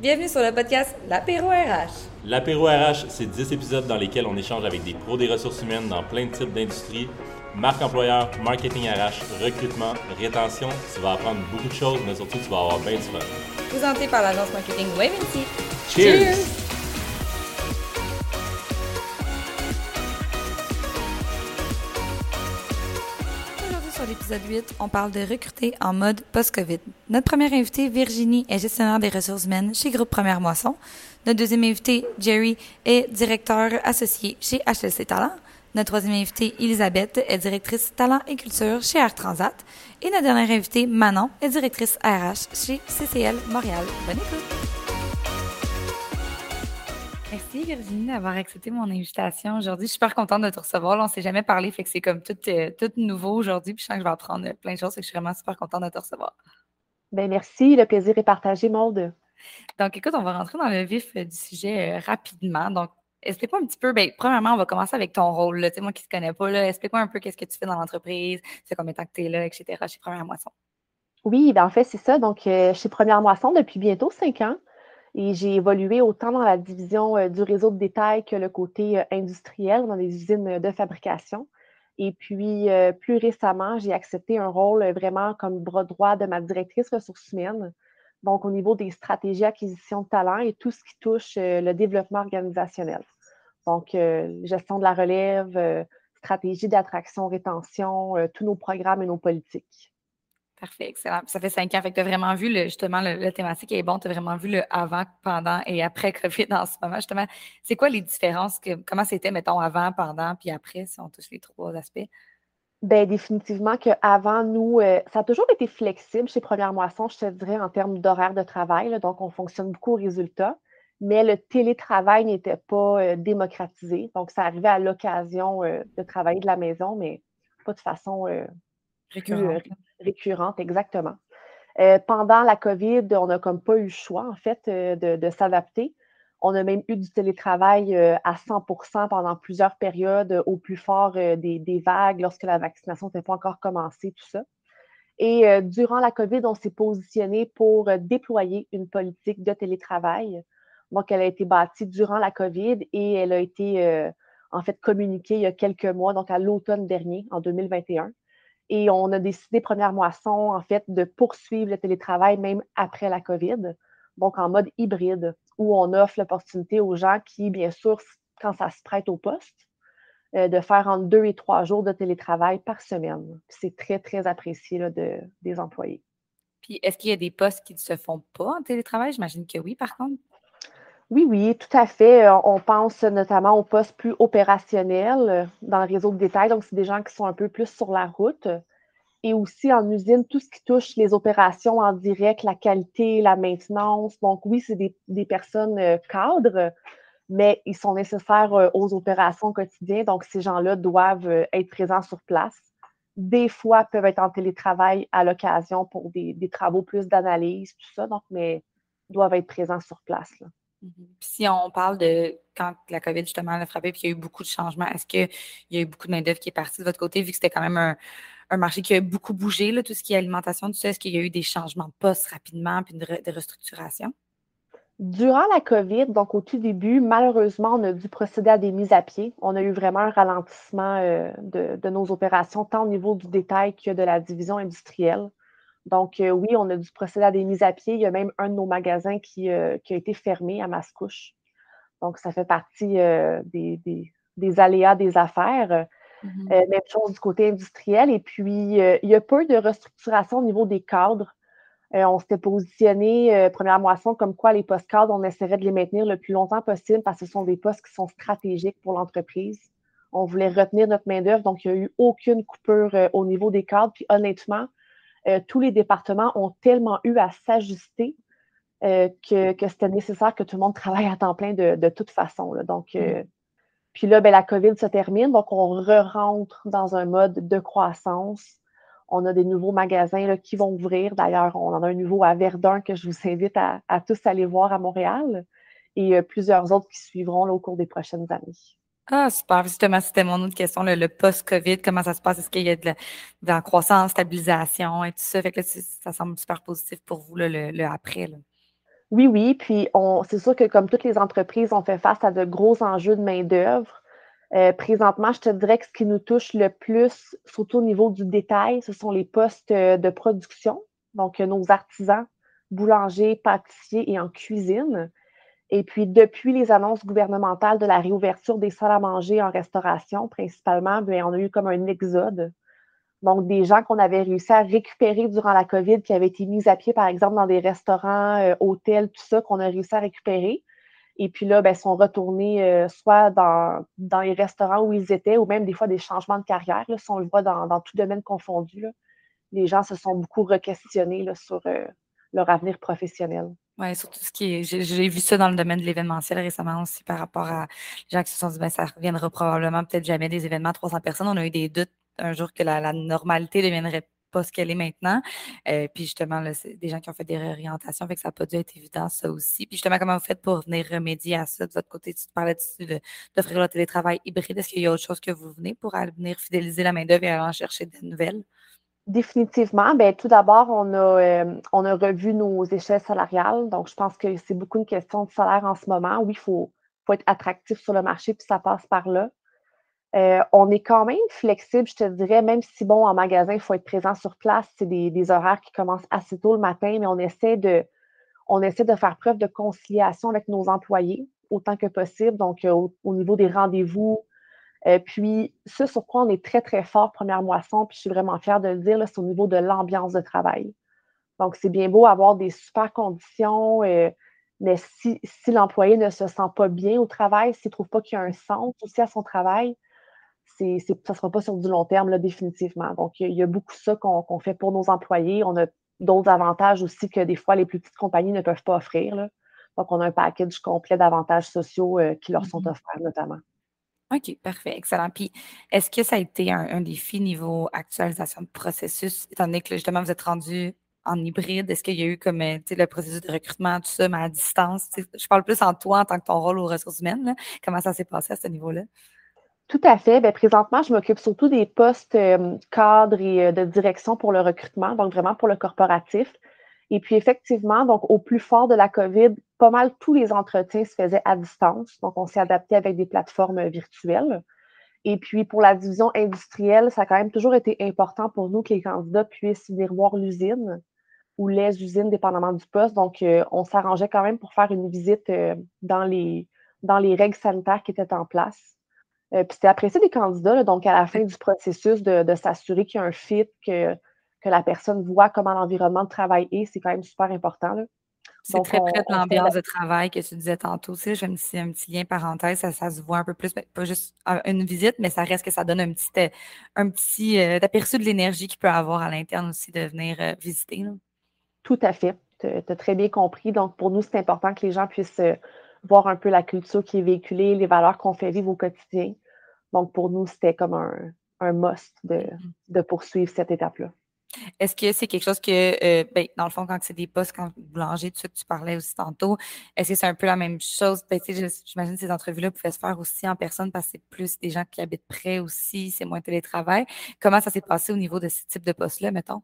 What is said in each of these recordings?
Bienvenue sur le podcast L'Apéro RH. L'Apéro RH, c'est 10 épisodes dans lesquels on échange avec des pros des ressources humaines dans plein de types d'industries. Marque employeur, marketing RH, recrutement, rétention. Tu vas apprendre beaucoup de choses, mais surtout, tu vas avoir bien du fun. Présenté par l'agence marketing Waventy. Cheers! Sur l'épisode 8, on parle de recruter en mode post-COVID. Notre première invitée, Virginie, est gestionnaire des ressources humaines chez Groupe Première Moisson. Notre deuxième invité, Jerry, est directeur associé chez HLC Talent. Notre troisième invitée, Elisabeth, est directrice talent et culture chez Air Transat. Et notre dernière invitée, Manon, est directrice RH chez CCL Montréal. Bonne écoute! Merci Virginie d'avoir accepté mon invitation aujourd'hui. Je suis super contente de te recevoir. Là, on ne s'est jamais parlé, fait que c'est comme tout, euh, tout nouveau aujourd'hui. Puis je sens que je vais apprendre euh, plein de choses. Fait que je suis vraiment super contente de te recevoir. Ben merci, le plaisir est partagé, Maude. Donc, écoute, on va rentrer dans le vif euh, du sujet euh, rapidement. Donc, explique-moi un petit peu. Ben, premièrement, on va commencer avec ton rôle. Là. Tu sais, moi qui ne te connais pas, là, explique-moi un peu qu'est-ce que tu fais dans l'entreprise, c'est combien de temps que tu es là, etc. chez Première Moisson. Oui, ben en fait, c'est ça. Donc, euh, chez Première Moisson depuis bientôt cinq ans. Et j'ai évolué autant dans la division euh, du réseau de détail que le côté euh, industriel, dans les usines de fabrication. Et puis, euh, plus récemment, j'ai accepté un rôle vraiment comme bras droit de ma directrice ressources humaines. Donc, au niveau des stratégies acquisition de talent et tout ce qui touche euh, le développement organisationnel. Donc, euh, gestion de la relève, euh, stratégie d'attraction, rétention, euh, tous nos programmes et nos politiques. Parfait, excellent. Ça fait cinq ans. Fait que tu as vraiment vu le, justement le, la thématique est bon. Tu as vraiment vu le avant, pendant et après COVID en ce moment. Justement, c'est quoi les différences? Que, comment c'était, mettons, avant, pendant, puis après, si on touche les trois aspects? Bien, définitivement qu'avant, nous, euh, ça a toujours été flexible chez Première Moisson, je te dirais, en termes d'horaire de travail. là. donc, on fonctionne beaucoup au résultat. Mais le télétravail n'était pas euh, démocratisé. Donc, ça arrivait à l'occasion euh, de travailler de la maison, mais pas de façon plus, récurrente, exactement. Euh, pendant la COVID, on n'a comme pas eu le choix, en fait, euh, de, s'adapter. On a même eu du télétravail euh, à 100 pendant plusieurs périodes, au plus fort des, des vagues, lorsque la vaccination n'était pas encore commencée, tout ça. Et durant la COVID, on s'est positionné pour déployer une politique de télétravail. Donc, elle a été bâtie durant la COVID et elle a été en fait communiquée il y a quelques mois, donc à l'automne dernier, en 2021. Et on a décidé, première moisson, en fait, de poursuivre le télétravail même après la COVID, donc en mode hybride, où on offre l'opportunité aux gens qui, bien sûr, quand ça se prête au poste, euh, de faire entre deux et trois jours de télétravail par semaine. C'est très, très apprécié là, de, des employés. Puis, est-ce qu'il y a des postes qui ne se font pas en télétravail? J'imagine que oui, par contre. Oui, oui, tout à fait. Euh, On pense notamment aux postes plus opérationnels euh, dans le réseau de détail. Donc, c'est des gens qui sont un peu plus sur la route. Et aussi en usine, tout ce qui touche les opérations en direct, la qualité, la maintenance. Donc, oui, c'est des, personnes euh, cadres, mais ils sont nécessaires aux opérations quotidiennes. Donc, ces gens-là doivent être présents sur place. Des fois, peuvent être en télétravail à l'occasion pour des, travaux plus d'analyse, tout ça. Donc, mais doivent être présents sur place. Si on parle de quand la COVID justement a frappé puis qu'il y a eu beaucoup de changements, est-ce qu'il y a eu beaucoup de main-d'œuvre qui est partie de votre côté, vu que c'était quand même un, marché qui a beaucoup bougé, là, tout ce qui est alimentation, tout ça, est-ce qu'il y a eu des changements de poste rapidement puis re- des restructurations? Durant la COVID, donc au tout début, malheureusement, on a dû procéder à des mises à pied. On a eu vraiment un ralentissement euh, de nos opérations, tant au niveau du détail que de la division industrielle. Donc, euh, oui, on a dû procéder à des mises à pied. Il y a même un de nos magasins qui, euh, qui a été fermé à Mascouche. Donc, ça fait partie euh, des, des- des aléas des affaires. Mhm. Euh, même chose du côté industriel. Et puis, il y a peu de restructuration au niveau des cadres. On s'était positionné, première moisson, comme quoi les postes cadres, on essaierait de les maintenir le plus longtemps possible parce que ce sont des postes qui sont stratégiques pour l'entreprise. On voulait retenir notre main-d'œuvre, donc il n'y a eu aucune coupure au niveau des cadres. Puis honnêtement, euh, tous les départements ont tellement eu à s'ajuster euh, que, que c'était nécessaire que tout le monde travaille à temps plein de, de toute façon. là. Donc, euh, puis là, ben, la COVID se termine, donc on re-rentre dans un mode de croissance. On a des nouveaux magasins là, qui vont ouvrir. D'ailleurs, on en a un nouveau à Verdun que je vous invite à, à tous aller voir à Montréal et plusieurs autres qui suivront là, au cours des prochaines années. Ah, super. Justement, c'était mon autre question, le, post-COVID, comment ça se passe? Est-ce qu'il y a de la, croissance, stabilisation et tout ça? Ça semble super positif pour vous, là, le, le après. Oui, oui. Puis c'est sûr que comme toutes les entreprises, on fait face à de gros enjeux de main-d'œuvre. Euh, présentement, je te dirais que ce qui nous touche le plus, surtout au niveau du détail, ce sont les postes euh, de production, donc nos artisans, boulangers, pâtissiers et en cuisine. Et puis, depuis les annonces gouvernementales de la réouverture des salles à manger en restauration, principalement, bien, on a eu comme un exode donc, des gens qu'on avait réussi à récupérer durant la COVID, qui avaient été mis à pied, par exemple, dans des restaurants, euh, hôtels, tout ça, qu'on a réussi à récupérer. Et puis là, ben, sont retournés euh, soit dans, les restaurants où ils étaient, ou même des fois des changements de carrière. Là, on le voit dans, tout domaine confondu, les gens se sont beaucoup requestionnés là, sur euh, leur avenir professionnel. Oui, surtout ce qui est. J'ai vu ça dans le domaine de l'événementiel récemment aussi par rapport à les gens qui se sont dit ben, ça reviendra probablement peut-être jamais des événements à 300 personnes. On a eu des doutes un jour que la, normalité ne deviendrait pas ce qu'elle est maintenant. Euh, puis justement, c'est des gens qui ont fait des réorientations, fait que ça n'a pas dû être évident, ça aussi. Puis justement, comment vous faites pour venir remédier à ça? De votre côté? Tu parlais d'offrir le télétravail hybride. Est-ce qu'il y a autre chose que vous venez pour venir fidéliser la main-d'œuvre et aller en chercher des nouvelles? Définitivement. Bien, tout d'abord, on, a, euh, on a revu nos échelles salariales. Donc, je pense que c'est beaucoup une question de salaire en ce moment. Oui, il faut, faut être attractif sur le marché, puis ça passe par là. Euh, on est quand même flexible, je te dirais, même si, bon, en magasin, il faut être présent sur place. C'est des, horaires qui commencent assez tôt le matin, mais on essaie de, on essaie de faire preuve de conciliation avec nos employés autant que possible. Donc, euh, au, niveau des rendez-vous. Euh, puis, ce sur quoi on est très, très fort, première moisson, puis je suis vraiment fière de le dire, c'est au niveau de l'ambiance de travail. Donc, c'est bien beau avoir des super conditions, mais si, si l'employé ne se sent pas bien au travail, s'il ne trouve pas qu'il y a un sens aussi à son travail, ça ne sera pas sur du long terme, là, définitivement. Donc, il y, a beaucoup ça qu'on fait pour nos employés. On a d'autres avantages aussi que des fois les plus petites compagnies ne peuvent pas offrir. Donc, on a un package complet d'avantages sociaux euh, qui leur sont mm-hmm. offerts, notamment. OK, parfait, excellent. Puis, est-ce que ça a été un, défi niveau actualisation de processus, étant donné que justement, vous êtes rendu en hybride? Est-ce qu'il y a eu comme euh, le processus de recrutement, tout ça, mais à distance? Je parle plus en toi en tant que ton rôle aux ressources humaines. Comment ça s'est passé à ce niveau-là? Tout à fait. Bien, présentement, je m'occupe surtout des postes euh, cadres et euh, de direction pour le recrutement, donc vraiment pour le corporatif. Et puis effectivement, donc au plus fort de la COVID, pas mal tous les entretiens se faisaient à distance. Donc, on s'est adapté avec des plateformes virtuelles. Et puis pour la division industrielle, ça a quand même toujours été important pour nous que les candidats puissent venir voir l'usine ou les usines, dépendamment du poste. Donc, euh, on s'arrangeait quand même pour faire une visite dans, les, dans les règles sanitaires qui étaient en place. Euh, puis c'était apprécié des candidats, donc à la fin du processus, de, s'assurer qu'il y a un fit, que, que la personne voit comment l'environnement de travail est, c'est quand même super important. C'est très près de l'ambiance de travail que tu disais tantôt. Tu sais, j'ai un petit, un petit lien parenthèse, ça, se voit un peu plus, pas juste une visite, mais ça reste que ça donne un petit, euh, un petit euh, aperçu de l'énergie qu'il peut avoir à l'interne aussi de venir visiter. Tout à fait. Tu as très bien compris. Donc, pour nous, c'est important que les gens puissent voir un peu la culture qui est véhiculée, les valeurs qu'on fait vivre au quotidien. Donc, pour nous, c'était comme un, un must de, mm-hmm. de, poursuivre cette étape-là. Est-ce que c'est quelque chose que, euh, ben, dans le fond, quand c'est des postes, quand boulanger, tout ça que tu parlais aussi tantôt, est-ce que c'est un peu la même chose? Ben, J'imagine que ces entrevues-là pouvaient se faire aussi en personne parce que c'est plus des gens qui habitent près aussi, c'est moins télétravail. Comment ça s'est passé au niveau de ce type de poste-là, mettons?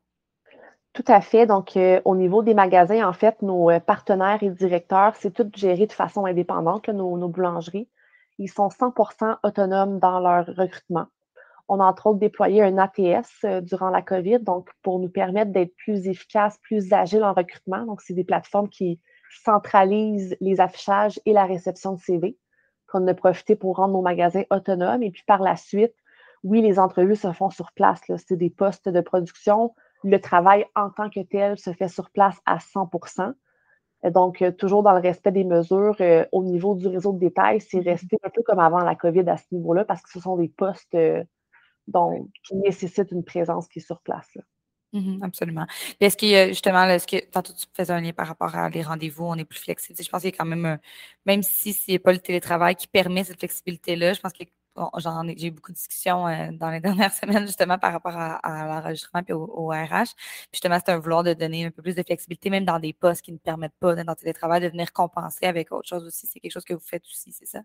Tout à fait. Donc, euh, au niveau des magasins, en fait, nos euh, partenaires et directeurs, c'est tout géré de façon indépendante, nos, boulangeries. Ils sont 100% autonomes dans leur recrutement. On a entre autres déployé un ATS euh, durant la COVID, donc pour nous permettre d'être plus efficaces, plus agiles en recrutement. Donc, c'est des plateformes qui centralisent les affichages et la réception de CV, qu'on a profité pour rendre nos magasins autonomes. Et puis par la suite, oui, les entrevues se font sur place. C'est des postes de production le travail en tant que tel se fait sur place à 100% donc, euh, toujours dans le respect des mesures euh, au niveau du réseau de détail, c'est mm-hmm. resté un peu comme avant la COVID à ce niveau-là parce que ce sont des postes euh, qui nécessitent une présence qui est sur place. Mm-hmm, absolument. Est-ce qu'il y a justement, est-ce que tantôt tu faisais un lien par rapport à les rendez-vous, on est plus flexible? Je pense qu'il y a quand même, même si ce n'est pas le télétravail qui permet cette flexibilité-là, je pense j'en ai, j'ai eu beaucoup de discussions euh, dans les dernières semaines justement par rapport à, l'enregistrement et au, RH. Puis justement, c'est un vouloir de donner un peu plus de flexibilité, même dans des postes qui ne permettent pas, dans le télétravail, de venir compenser avec autre chose aussi. C'est quelque chose que vous faites aussi, c'est ça?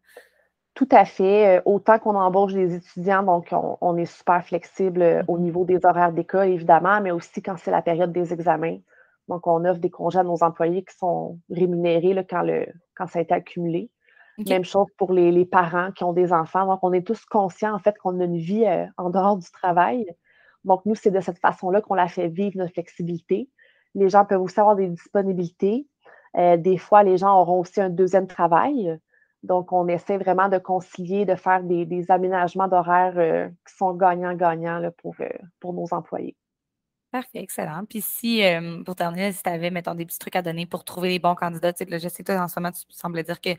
Tout à fait. Euh, autant qu'on embauche des étudiants, donc on, est super flexible euh, au niveau des horaires d'école, évidemment, mais aussi quand c'est la période des examens. Donc, on offre des congés à nos employés qui sont rémunérés quand, le, quand ça a été accumulé. Même chose pour les, parents qui ont des enfants. Donc, on est tous conscients, en fait, qu'on a une vie euh, en dehors du travail. Donc, nous, c'est de cette façon-là qu'on la fait vivre, notre flexibilité. Les gens peuvent aussi avoir des disponibilités. Euh, des fois, les gens auront aussi un deuxième travail. Donc, on essaie vraiment de concilier, de faire des, aménagements d'horaires euh, qui sont gagnants-gagnants pour, pour nos employés. Parfait, excellent. Puis si, pour terminer, si tu avais, mettons, des petits trucs à donner pour trouver les bons candidats, tu sais, je sais que toi, en ce moment, tu sembles dire que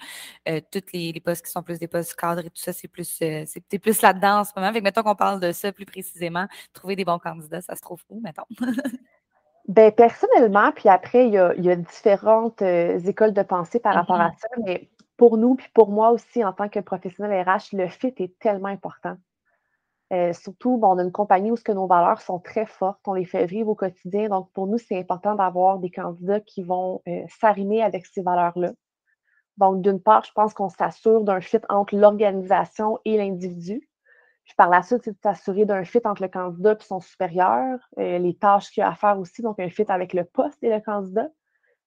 euh, tous les, postes qui sont plus des postes cadres et tout ça, c'est plus, euh, plus là-dedans en ce moment. Fait que, mettons qu'on parle de ça plus précisément, trouver des bons candidats, ça se trouve où, mettons? Bien, personnellement, puis après, il y a, différentes euh, écoles de pensée par rapport à mm-hmm. ça, mais pour nous, puis pour moi aussi, en tant que professionnel RH, le fit est tellement important. Euh, surtout, on a une compagnie où ce que nos valeurs sont très fortes, on les fait vivre au quotidien. Donc, pour nous, c'est important d'avoir des candidats qui vont euh, s'arrimer avec ces valeurs-là. Donc, d'une part, je pense qu'on s'assure d'un fit entre l'organisation et l'individu. Puis par la suite, c'est de s'assurer d'un fit entre le candidat et son supérieur, euh, les tâches qu'il a à faire aussi, donc un fit avec le poste et le candidat.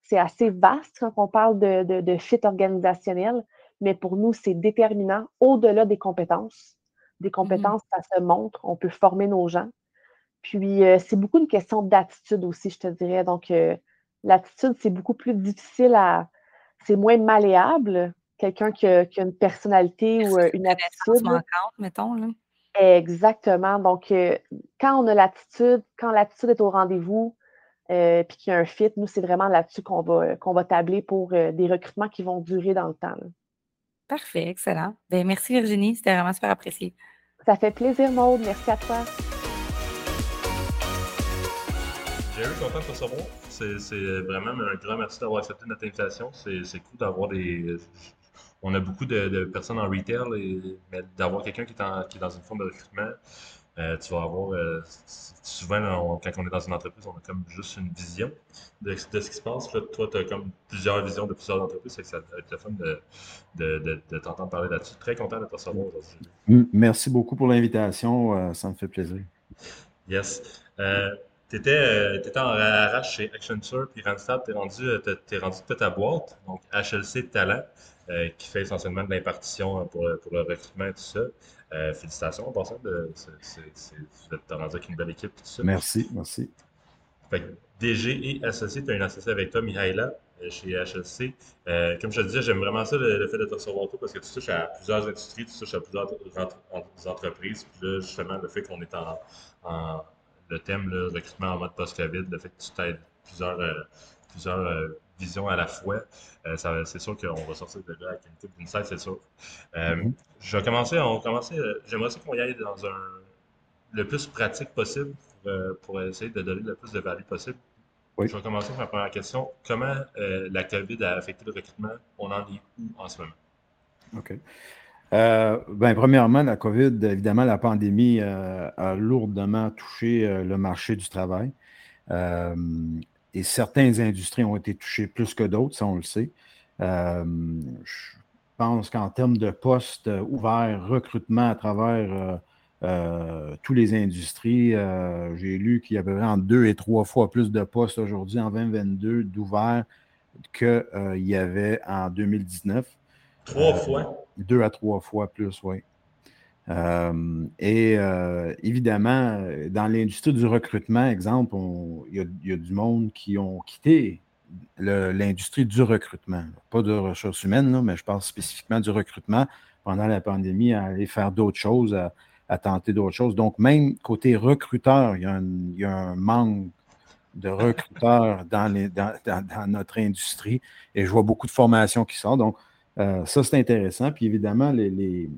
C'est assez vaste quand on parle de, de fit organisationnel, mais pour nous, c'est déterminant au-delà des compétences des mmh compétences, ça se montre, on peut former nos gens. Puis, euh, c'est beaucoup une question d'attitude aussi, je te dirais. Donc, euh, l'attitude, c'est beaucoup plus difficile à. C'est moins malléable. Quelqu'un qui, a une personnalité ou euh, une attitude. mettons, là. Exactement. Donc, quand on a l'attitude, quand l'attitude est au rendez-vous, puis qu'il y a un fit, nous, c'est vraiment là-dessus qu'on va, qu'on va tabler pour des recrutements qui vont durer dans le temps. Parfait, excellent. Ben, merci Virginie, c'était vraiment super apprécié. Ça fait plaisir, Maude. Merci à toi. Jerry, content de te recevoir. C'est vraiment un grand merci d'avoir accepté notre invitation. C'est cool d'avoir des. On a beaucoup de, personnes en retail, mais d'avoir quelqu'un qui, qui, est dans une forme de recrutement, euh, tu vas avoir, euh, souvent, quand on est dans une entreprise, on a comme juste une vision de, ce qui se passe. toi, tu as comme plusieurs visions de plusieurs entreprises. C'est que ça va être le fun de, de, t'entendre parler là-dessus. Très content de te recevoir aujourd'hui. Merci beaucoup pour l'invitation. Euh, ça me fait plaisir. Yes. tu étais, étais, en arrache chez Accenture, puis Randstad, tu es rendu, es rendu peut-être à boîte, donc HLC Talent, qui fait essentiellement de l'impartition pour, pour, le recrutement et tout ça. Euh, félicitations en passant. De, vous êtes rendu avec une belle équipe. Tout ça. Merci, merci. DG et associé, tu as une associée avec toi, Mihaila, euh, chez HLC. Euh, comme je te disais, j'aime vraiment ça, le, fait de te recevoir toi, parce que tu touches à plusieurs industries, tu touches à plusieurs entreprises. Puis là, justement, le fait qu'on est en, le thème, le recrutement en mode post-COVID, le fait que tu t'aides plusieurs, plusieurs vision à la fois. Euh, c'est sûr qu'on va sortir de là avec une d'insight, c'est sûr. Euh, mm-hmm. Je vais commencer, on commencer, euh, j'aimerais qu'on y aille dans un, le plus pratique possible pour, essayer de donner le plus de value possible. Je vais commencer par ma première question. Comment la COVID a affecté le recrutement? On en est où en ce moment? OK. ben, premièrement, la COVID, évidemment, la pandémie a lourdement touché le marché du travail et certaines industries ont été touchées plus que d'autres, ça on le sait. Euh, je pense qu'en termes de postes ouverts, recrutement à travers euh, euh, toutes les industries, j'ai lu qu'il y avait en deux et trois fois plus de postes aujourd'hui en 2022 d'ouverts qu'il y avait en 2019. Trois fois? Deux à trois fois plus, oui. Euh, et euh, évidemment, dans l'industrie du recrutement, exemple, il y, a du monde qui ont quitté l'industrie du recrutement. Pas de ressources humaines, mais je parle spécifiquement du recrutement pendant la pandémie, à aller faire d'autres choses, à, tenter d'autres choses. Donc, même côté recruteur, il y a un, manque de recruteurs dans, notre industrie et je vois beaucoup de formations qui sortent. Donc, euh, ça, c'est intéressant. Puis évidemment, les les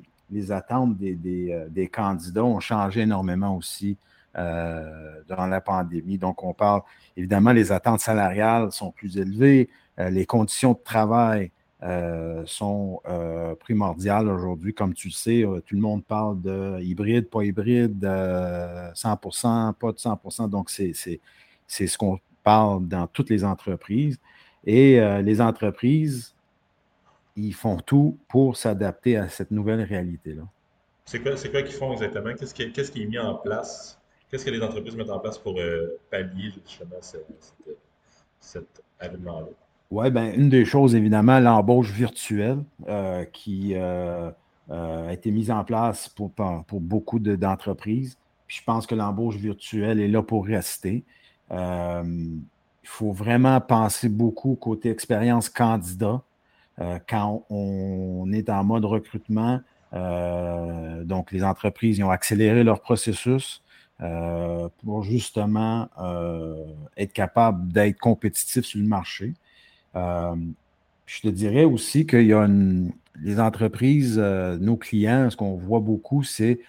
attentes euh, des, candidats ont changé énormément aussi euh, durant la pandémie. Donc, on parle, évidemment, les attentes salariales sont plus élevées, euh, les conditions de travail sont primordiales aujourd'hui. Comme tu le sais, tout le monde parle de hybride, pas hybride, 100%, pas de 100%. Donc, c'est ce qu'on parle dans toutes les entreprises. Et les entreprises ils font tout pour s'adapter à cette nouvelle réalité-là. C'est quoi, quoi qu'ils font exactement? Qu'est-ce qui, qui, est mis en place? Qu'est-ce que les entreprises mettent en place pour euh, pallier justement cette, cet événement-là? Oui, bien, une des choses, évidemment, l'embauche virtuelle qui a été mise en place pour, pour beaucoup d'entreprises. Puis je pense que l'embauche virtuelle est là pour rester. il faut vraiment penser beaucoup côté expérience candidat. Quand on est en mode recrutement, euh, donc, les entreprises ont accéléré leur processus euh, pour justement euh, être capable d'être compétitifs sur le marché. je te dirais aussi qu'il y a les entreprises, nos clients, ce qu'on voit beaucoup, c'est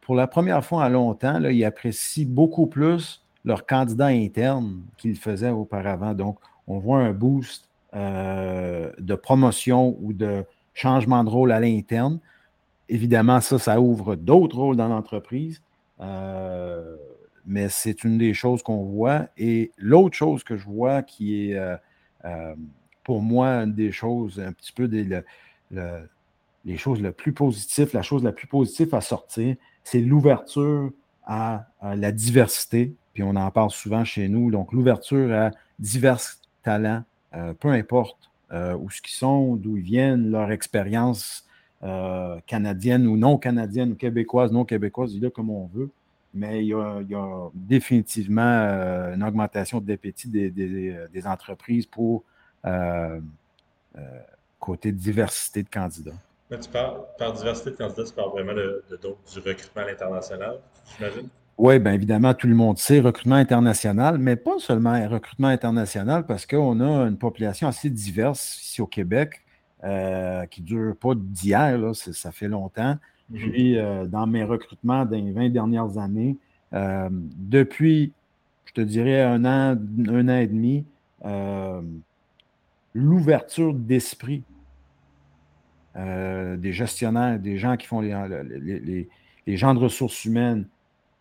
pour la première fois en longtemps, ils apprécient beaucoup plus leurs candidats internes qu'ils faisaient auparavant. Donc, on voit un boost de promotion ou de changement de rôle à l'interne. Évidemment, ça, ça ouvre d'autres rôles dans l'entreprise, euh, mais c'est une des choses qu'on voit. Et l'autre chose que je vois qui est, euh, euh, pour moi, une des choses, un petit peu des, les choses les plus positives, la chose la plus positive à sortir, c'est l'ouverture à, la diversité. Puis on en parle souvent chez nous. Donc, l'ouverture à divers talents, peu importe euh, où ce qu'ils sont, d'où ils viennent, leur expérience euh, canadienne ou non canadienne, ou québécoise, non québécoise, dis-le comme on veut. Mais il y a, définitivement euh, une augmentation de l'appétit des, entreprises pour côté diversité de candidats. tu parles, par diversité de candidats, tu parles vraiment du recrutement à l'international, j'imagine? Oui, bien évidemment, tout le monde sait recrutement international, mais pas seulement recrutement international, parce qu'on a une population assez diverse ici au Québec euh, qui ne dure pas d'hier, ça fait longtemps. Mhm. Puis, euh, dans mes recrutements dans les 20 dernières années, euh, depuis, je te dirais, un an, un an et demi, l'ouverture d'esprit des gestionnaires, des gens qui font les, les gens de ressources humaines,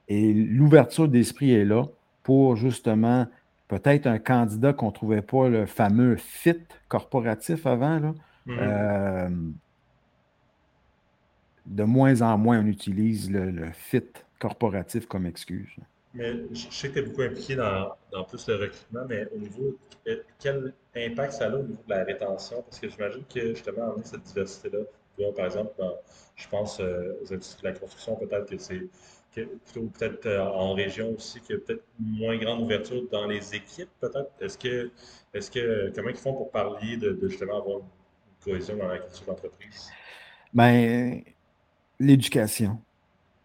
et l'ouverture d'esprit est là pour justement peut-être un candidat qu'on ne trouvait pas le fameux fit corporatif avant. Là, mm-hmm. euh, de moins en moins, on utilise le, fit corporatif comme excuse. Mais je sais que tu es beaucoup impliqué dans, dans, plus le recrutement, mais au niveau, quel impact ça a au niveau de la rétention? Parce que j'imagine que justement, cette diversité-là, par exemple, je pense euh, aux industries de la construction, peut-être que c'est plutôt peut-être euh, en région aussi, qu'il y a peut-être moins grande ouverture dans les équipes, peut-être? Est-ce que, est-ce que, comment ils font pour parler de, justement avoir une cohésion dans la culture d'entreprise? Bien, l'éducation,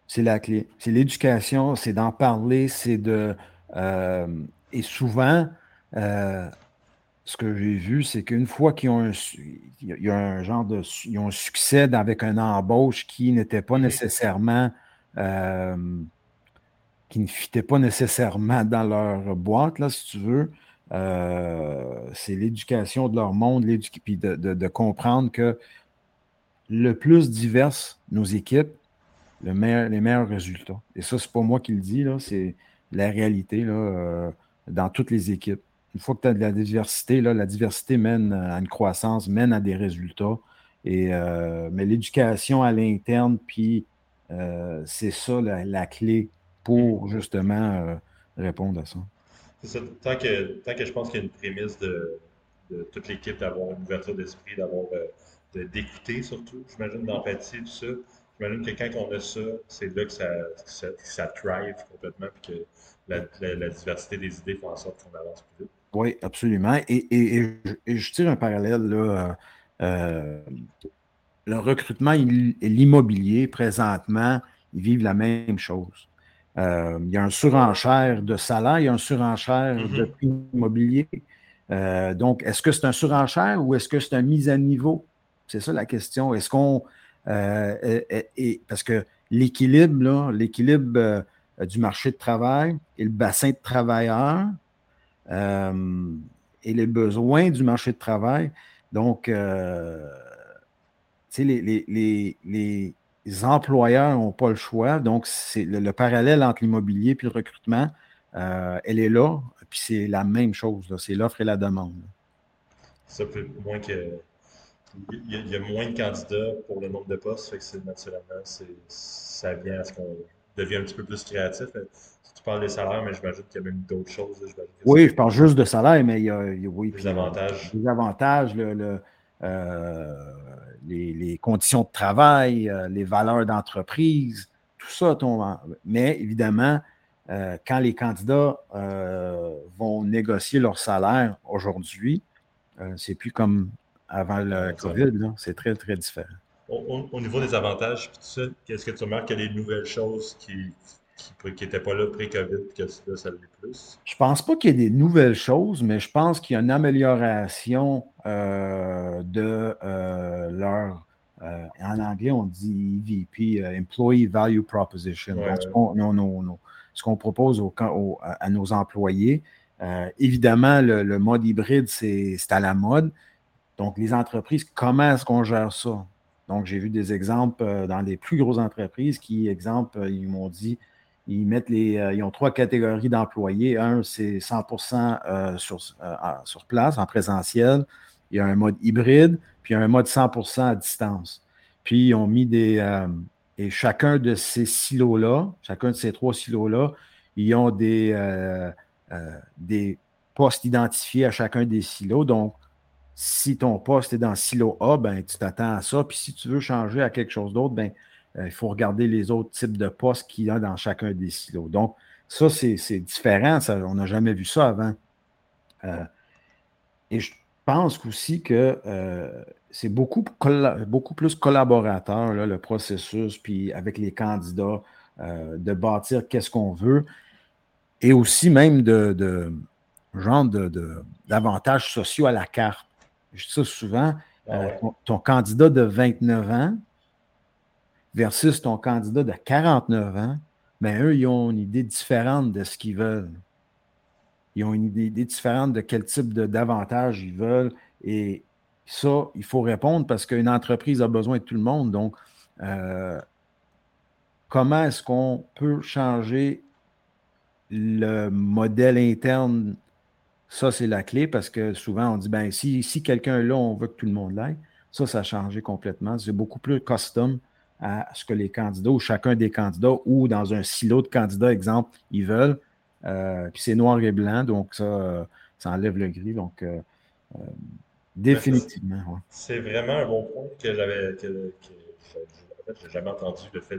c'est la clé. C'est l'éducation, c'est d'en parler, c'est de. Euh, et souvent, euh, ce que j'ai vu, c'est qu'une fois qu'ils ont un, il y a un genre de, ils ont un succès avec un embauche qui n'était pas nécessairement qui ne fitaient pas nécessairement dans leur boîte, là, si tu veux. Euh, c'est l'éducation de leur monde, puis de, de, comprendre que le plus diverse nos équipes, le meilleur, les meilleurs résultats. Et ça, c'est pas moi qui le dis, c'est la réalité là, euh, dans toutes les équipes. Une fois que tu as de la diversité, là, la diversité mène à une croissance, mène à des résultats. Et, mais l'éducation à l'interne, puis euh, c'est ça la, clé pour justement euh, répondre à ça. C'est ça. Tant que, tant que je pense qu'il y a une prémisse de, toute l'équipe d'avoir une ouverture d'esprit, d'avoir euh, d'écouter surtout, j'imagine, d'empathie, tout ça. J'imagine que quand on a ça, c'est là que ça, ça, thrive complètement, puis que la, diversité des idées fait en sorte qu'on avance plus vite. Oui, absolument. Et, je tire un parallèle là le recrutement et l'immobilier, présentement, ils vivent la même chose. Euh, il y a un surenchère de salaire, il y a un surenchère mm-hmm. de prix immobilier. Euh, donc, est-ce que c'est un surenchère ou est-ce que c'est une mise à niveau? C'est ça la question. Est-ce qu'on. Euh, parce que l'équilibre, l'équilibre du marché de travail et le bassin de travailleurs et les besoins du marché de travail. Donc, les, les, employeurs n'ont pas le choix. Donc, c'est le, parallèle entre l'immobilier et le recrutement, euh, elle est là. Puis c'est la même chose. C'est l'offre et la demande. Ça peut moins que. Il y, a, moins de candidats pour le nombre de postes, fait que c'est naturellement, ça vient à ce qu'on deviens un petit peu plus créatif. Tu parles des salaires, mais j'imagine qu'il y a même d'autres choses. oui, je parle juste de salaire, mais il y a, oui, des avantages. Des avantages, le, les, conditions de travail, euh, les valeurs d'entreprise, tout ça tombe. Mais évidemment, euh, quand les candidats vont négocier leur salaire aujourd'hui, c'est plus comme avant le COVID, c'est très, très différent. Au, niveau des avantages, qu'est-ce que tu remarques? Qu'il y a des nouvelles choses qui qui n'étaient pas là pré-COVID que là, ça l'est plus? Je pense pas qu'il y ait des nouvelles choses, mais je pense qu'il y a une amélioration euh, de euh, leur. Euh, en anglais, on dit EVP, Employee Value Proposition. ce qu'on propose à, nos employés. évidemment, le, mode hybride, c'est à la mode. Donc, les entreprises, comment est-ce qu'on gère ça? Donc, j'ai vu des exemples dans les plus grosses entreprises qui, exemple, ils m'ont dit ils, mettent les, euh, ils ont trois catégories d'employés. Un, c'est 100 euh, sur, euh, sur place, en présentiel. Il y a un mode hybride, puis il y a un mode 100% à distance. Puis, ils ont mis des. et chacun de ces silos-là, chacun de ces trois silos-là, ils ont des, des postes identifiés à chacun des silos. Donc, si ton poste est dans silo A, ben, tu t'attends à ça. Puis si tu veux changer à quelque chose d'autre, ben, euh, il faut regarder les autres types de postes qu'il y a dans chacun des silos. Donc, ça, c'est différent. on n'a jamais vu ça avant. Euh, et je pense aussi que euh, c'est beaucoup, beaucoup plus collaborateur, le processus, puis avec les candidats, de bâtir qu'est-ce qu'on veut. Et aussi même de, de genre d'avantages de, sociaux à la carte. Je dis ça souvent. Ah ton, candidat de 29 ans, versus ton candidat de 49 ans, mais ben, eux, ils ont une idée différente de ce qu'ils veulent. Ils ont une idée, différente de quel type d'avantages ils veulent. Et ça, il faut répondre parce qu'une entreprise a besoin de tout le monde. Donc, euh, comment est-ce qu'on peut changer le modèle interne? Ça, c'est la clé parce que souvent, on dit, ben si, si quelqu'un là, on veut que tout le monde l'aille. Ça, ça a changé complètement. C'est beaucoup plus custom à ce que les candidats ou chacun des candidats ou dans un silo de candidats, exemple, ils veulent. Euh, puis c'est noir et blanc, donc ça, euh, ça enlève le gris. Donc, euh, définitivement. C'est vraiment un bon point que j'avais. Que, en fait, j'ai jamais entendu le fait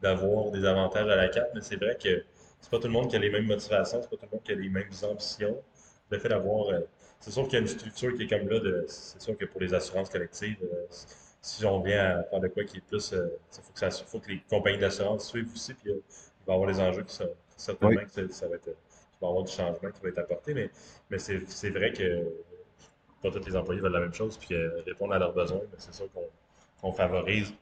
d'avoir des avantages à la carte, mais c'est vrai que c'est pas tout le monde qui a les mêmes motivations, c'est pas tout le monde qui a les mêmes ambitions. Le fait d'avoir. c'est sûr qu'il y a une structure qui est comme là, c'est sûr que pour les assurances collectives, si on vient à faire de quoi qui est plus. Il euh, faut, faut, que les compagnies d'assurance suivent aussi, puis euh, il va y avoir des enjeux qui sont certainement que ça, va être. Il va y avoir du changement qui va être apporté, mais, mais c'est vrai que pas tous les employés veulent la même chose, puis euh, répondre à leurs besoins, mais c'est sûr qu'on favorise,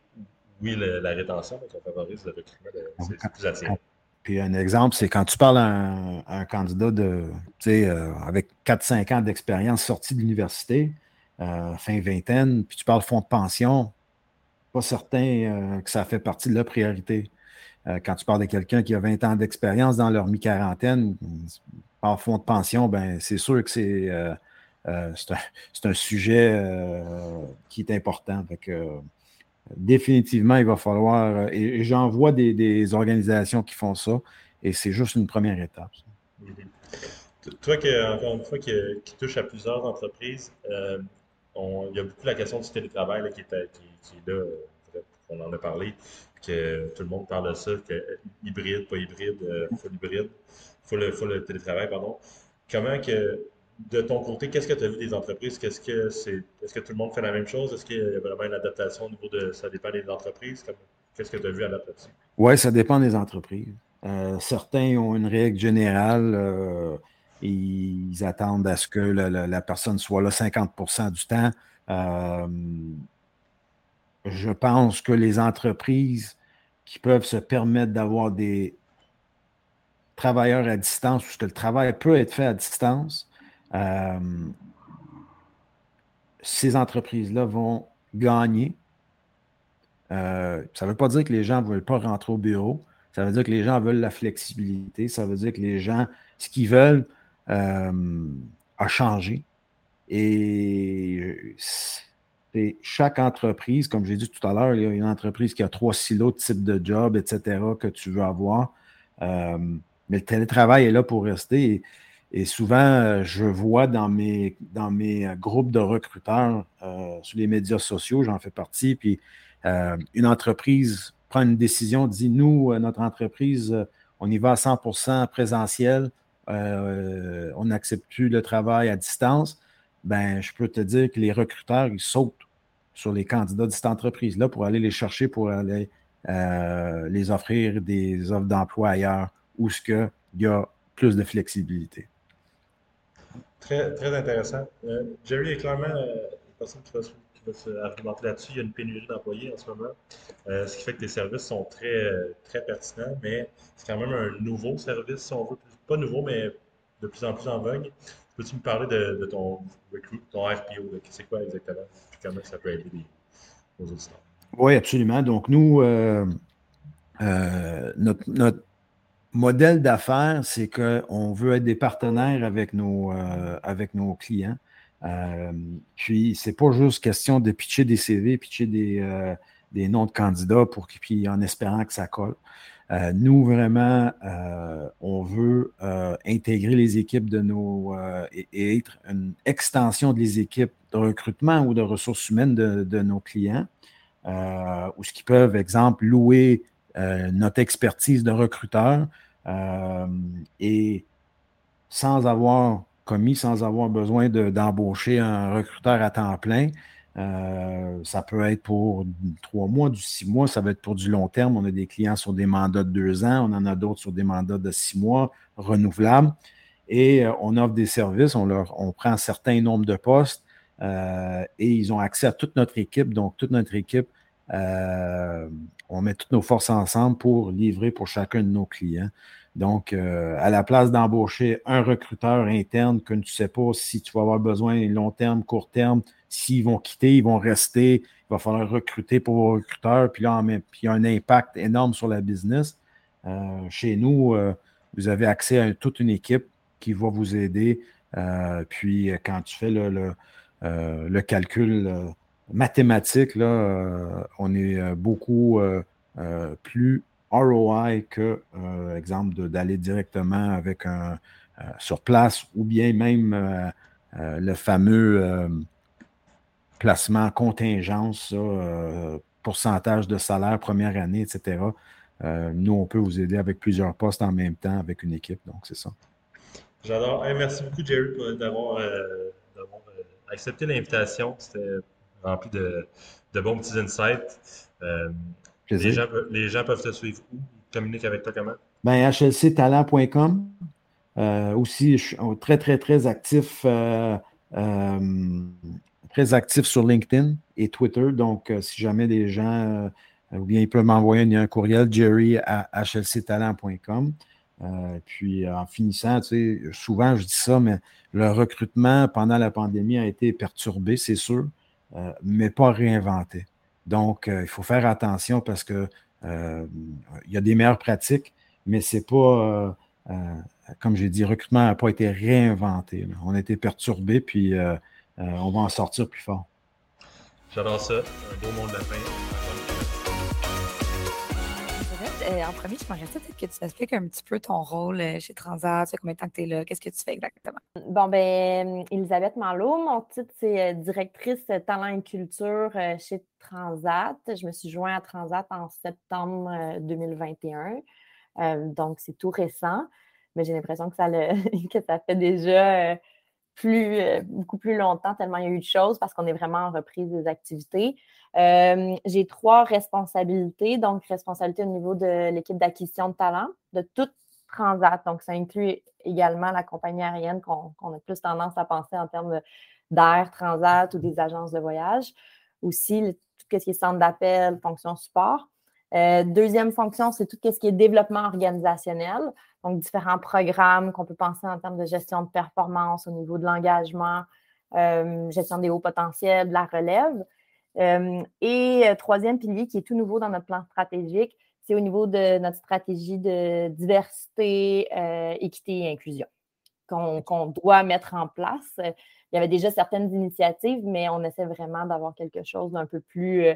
oui, la rétention, mais qu'on favorise le recrutement, c'est plus attirant. Puis un exemple, c'est quand tu parles à un, candidat de, euh, avec 4-5 ans d'expérience sorti de l'université, euh, fin vingtaine, puis tu parles fonds de pension, pas certain euh, que ça fait partie de la priorité. Euh, quand tu parles de quelqu'un qui a 20 ans d'expérience dans leur mi-quarantaine, par fonds de pension, ben, c'est sûr que c'est un, sujet qui est important. définitivement, il va falloir, et, j'en vois des, organisations qui font ça, et c'est juste une première étape. Toi, qui, encore une fois, qui, touche à plusieurs entreprises, il y a beaucoup la question du télétravail qui, est, là, euh, on en a parlé, que tout le monde parle de ça, que hybride, pas hybride, euh, full hybride, full, full télétravail, pardon. Comment que, de ton côté, qu'est-ce que tu as vu des entreprises? Qu'est-ce que c'est, est-ce que tout le monde fait la même chose? Est-ce qu'il y a vraiment une adaptation au niveau de, ça dépend des entreprises? Qu'est-ce que tu as vu à l'adaptation? Oui, ça dépend des entreprises. Euh, certains ont une règle générale ils attendent à ce que la, personne soit là 50% du temps. Euh, je pense que les entreprises qui peuvent se permettre d'avoir des travailleurs à distance, puisque le travail peut être fait à distance, euh, ces entreprises-là vont gagner. Euh, ça ne veut pas dire que les gens ne veulent pas rentrer au bureau. Ça veut dire que les gens veulent la flexibilité. Ça veut dire que les gens, ce qu'ils veulent, euh, a changé. Et Et chaque entreprise, comme j'ai dit tout à l'heure, il y a une entreprise qui a trois silos de type de job, etc., que tu veux avoir. Euh, mais le télétravail est là pour rester. Et, souvent, euh, je vois dans mes, dans mes groupes de recruteurs sur les médias sociaux, j'en fais partie, puis une entreprise prend une décision, dit nous, notre entreprise, on y va à 100% présentiel, on n'accepte plus le travail à distance ben, je peux te dire que les recruteurs, ils sautent sur les candidats de cette entreprise-là pour aller les chercher, pour aller euh, les offrir des offres d'emploi ailleurs où ce qu'il y a plus de flexibilité. Très, très intéressant. Euh, Jerry est clairement euh, une personne qui va, se argumenter là-dessus. Il y a une pénurie d'employés en ce moment, ce qui fait que tes services sont très, très pertinents, mais c'est quand même un nouveau service, si on veut. Pas nouveau, mais de plus en plus en vogue. Peux-tu me parler de, ton, ton RPO? C'est quoi exactement? comment ça peut aider aux auditeurs? Oui, absolument. Donc, nous, euh, euh, notre, modèle d'affaires, c'est qu'on veut être des partenaires avec nos, euh, avec nos clients. puis, c'est pas juste question de pitcher des CV, pitcher des, des noms de candidats pour, puis en espérant que ça colle. Euh, nous, vraiment, euh, on veut euh, intégrer les équipes de nos et, être une extension des équipes de recrutement ou de ressources humaines de, nos clients, ou ce qui peuvent, exemple, louer notre expertise de recruteur et sans avoir commis, sans avoir besoin d'embaucher un recruteur à temps plein, euh, ça peut être pour trois mois, du six mois, ça va être pour du long terme. On a des clients sur des mandats de deux ans, on en a d'autres sur des mandats de six mois renouvelables. Et euh, on offre des services, on, leur, on prend un certain nombre de postes euh, et ils ont accès à toute notre équipe. Donc, toute notre équipe, on met toutes nos forces ensemble pour livrer pour chacun de nos clients. Donc, à la place d'embaucher un recruteur interne que tu ne sais pas si tu vas avoir besoin long terme, court terme, S'ils vont quitter, ils vont rester. Il va falloir recruter pour vos recruteurs. Puis là, il y a un impact énorme sur la business. Euh, chez nous, euh, vous avez accès à toute une équipe qui va vous aider. Euh, puis quand tu fais le, le, calcul mathématique, là, on est beaucoup plus ROI que, exemple, d'aller directement avec un sur place ou bien même le fameux placement, contingence, euh, pourcentage de salaire première année, etc. Euh, nous, on peut vous aider avec plusieurs postes en même temps avec une équipe. Donc, c'est ça. J'adore. merci beaucoup, Jerry, d'avoir euh, accepté l'invitation. C'était rempli de, bons petits insights. Les gens, les, gens, peuvent te suivre où? Ils communiquent avec toi comment? Ben, hlctalent.com. aussi, je suis très, très, très actif très actif sur LinkedIn et Twitter. Donc, euh, si jamais des gens, euh, ou bien ils peuvent m'envoyer un, courriel, jerry à hlctalent.com. Euh, puis en finissant, tu sais, souvent je dis ça, mais le recrutement pendant la pandémie a été perturbé, c'est sûr, mais pas réinventé. Donc, il faut faire attention parce que il y a des meilleures pratiques, mais c'est pas, comme j'ai dit, recrutement n'a pas été réinventé. On a été perturbé, puis euh, on va en sortir plus fort. J'adore ça. Un beau monde de la fin. Euh, en premier, je m'aimerais peut-être que tu expliques un petit peu ton rôle euh, chez Transat, combien de temps que tu es là, qu'est-ce que tu fais exactement? Bon, ben, Elisabeth Malo, mon titre, c'est directrice talent et culture chez Transat. Je me suis jointe à Transat en septembre 2021. donc, c'est tout récent, mais j'ai l'impression que ça, que ça fait déjà plus, euh, beaucoup plus longtemps, tellement il y a eu de choses parce qu'on est vraiment en reprise des activités. Euh, j'ai trois responsabilités. Donc, responsabilité au niveau de l'équipe d'acquisition de talent, de toute Transat. Donc, ça inclut également la compagnie aérienne qu'on a plus tendance à penser en termes d'air, Transat ou des agences de voyage. Aussi, tout ce qui est centre d'appel, fonction support. Euh, deuxième fonction, c'est tout ce qui est développement organisationnel. Donc, différents programmes qu'on peut penser en termes de gestion de performance au niveau de l'engagement, euh, gestion des hauts potentiels, de la relève. Euh, et troisième pilier qui est tout nouveau dans notre plan stratégique, c'est au niveau de notre stratégie de diversité, équité et inclusion. qu'on doit mettre en place. Il y avait déjà certaines initiatives, mais on essaie vraiment d'avoir quelque chose d'un peu plus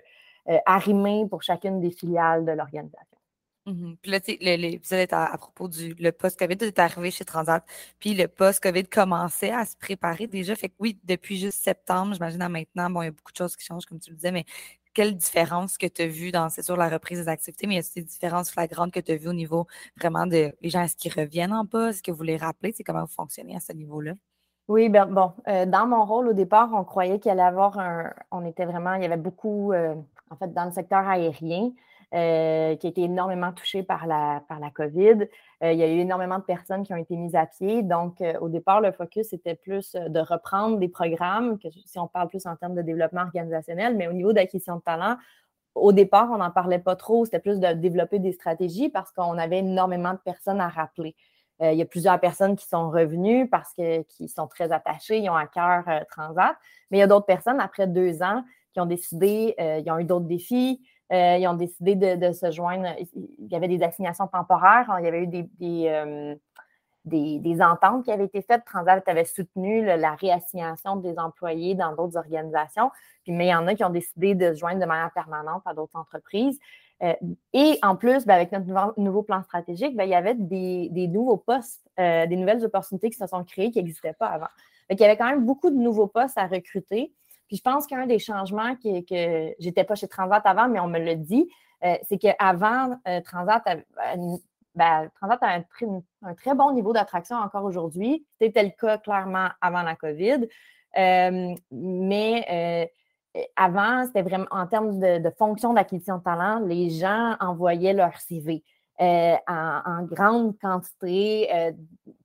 arrimé pour chacune des filiales de l'organisation. Mmh puis là, tu sais, à, propos du le post-COVID, tu es arrivé chez Transat, puis le post-COVID commençait à se préparer déjà. Fait que oui, depuis juste septembre, j'imagine à maintenant, bon, il y a beaucoup de choses qui changent, comme tu le disais, mais quelle différence que tu as vues dans, c'est sûr, la reprise des activités, mais il y a des différences flagrantes que tu as vues au niveau vraiment de les gens, est-ce qu'ils reviennent en poste? Est-ce que vous les rappelez? C'est comment vous fonctionnez à ce niveau-là? Oui, ben, bon, euh, dans mon rôle au départ, on croyait qu'il allait avoir un. On était vraiment, il y avait beaucoup, euh, en fait, dans le secteur aérien. Euh, qui a été énormément touché par la, par la COVID. Euh, il y a eu énormément de personnes qui ont été mises à pied. Donc, euh, au départ, le focus était plus de reprendre des programmes, si on parle plus en termes de développement organisationnel, mais au niveau d'acquisition de talent, au départ, on n'en parlait pas trop. C'était plus de développer des stratégies parce qu'on avait énormément de personnes à rappeler. il y a plusieurs personnes qui sont revenues parce qu'ils sont très attachés, ils ont à cœur Transat. Mais il y a d'autres personnes, après deux ans, qui ont décidé, ils ont eu d'autres défis, euh, ils ont décidé de, se joindre. Il y avait des assignations temporaires. Il y avait eu des, euh, des, ententes qui avaient été faites. Transat avait soutenu la réassignation des employés dans d'autres organisations. Puis, mais il y en a qui ont décidé de se joindre de manière permanente à d'autres entreprises. Euh, et en plus, ben, avec notre nouveau, plan stratégique, ben, il y avait des, nouveaux postes, des nouvelles opportunités qui se sont créées qui n'existaient pas avant. il y avait quand même beaucoup de nouveaux postes à recruter. Je pense qu'un des changements que, j'étais pas chez Transat avant, mais on me l'a dit, euh, c'est qu'avant, euh, Transat, avait, ben, Transat a un, très bon niveau d'attraction encore aujourd'hui. C'était le cas clairement avant la COVID. Euh, mais avant, c'était vraiment en termes de, fonction d'acquisition de talent, les gens envoyaient leur CV. en, grande quantité,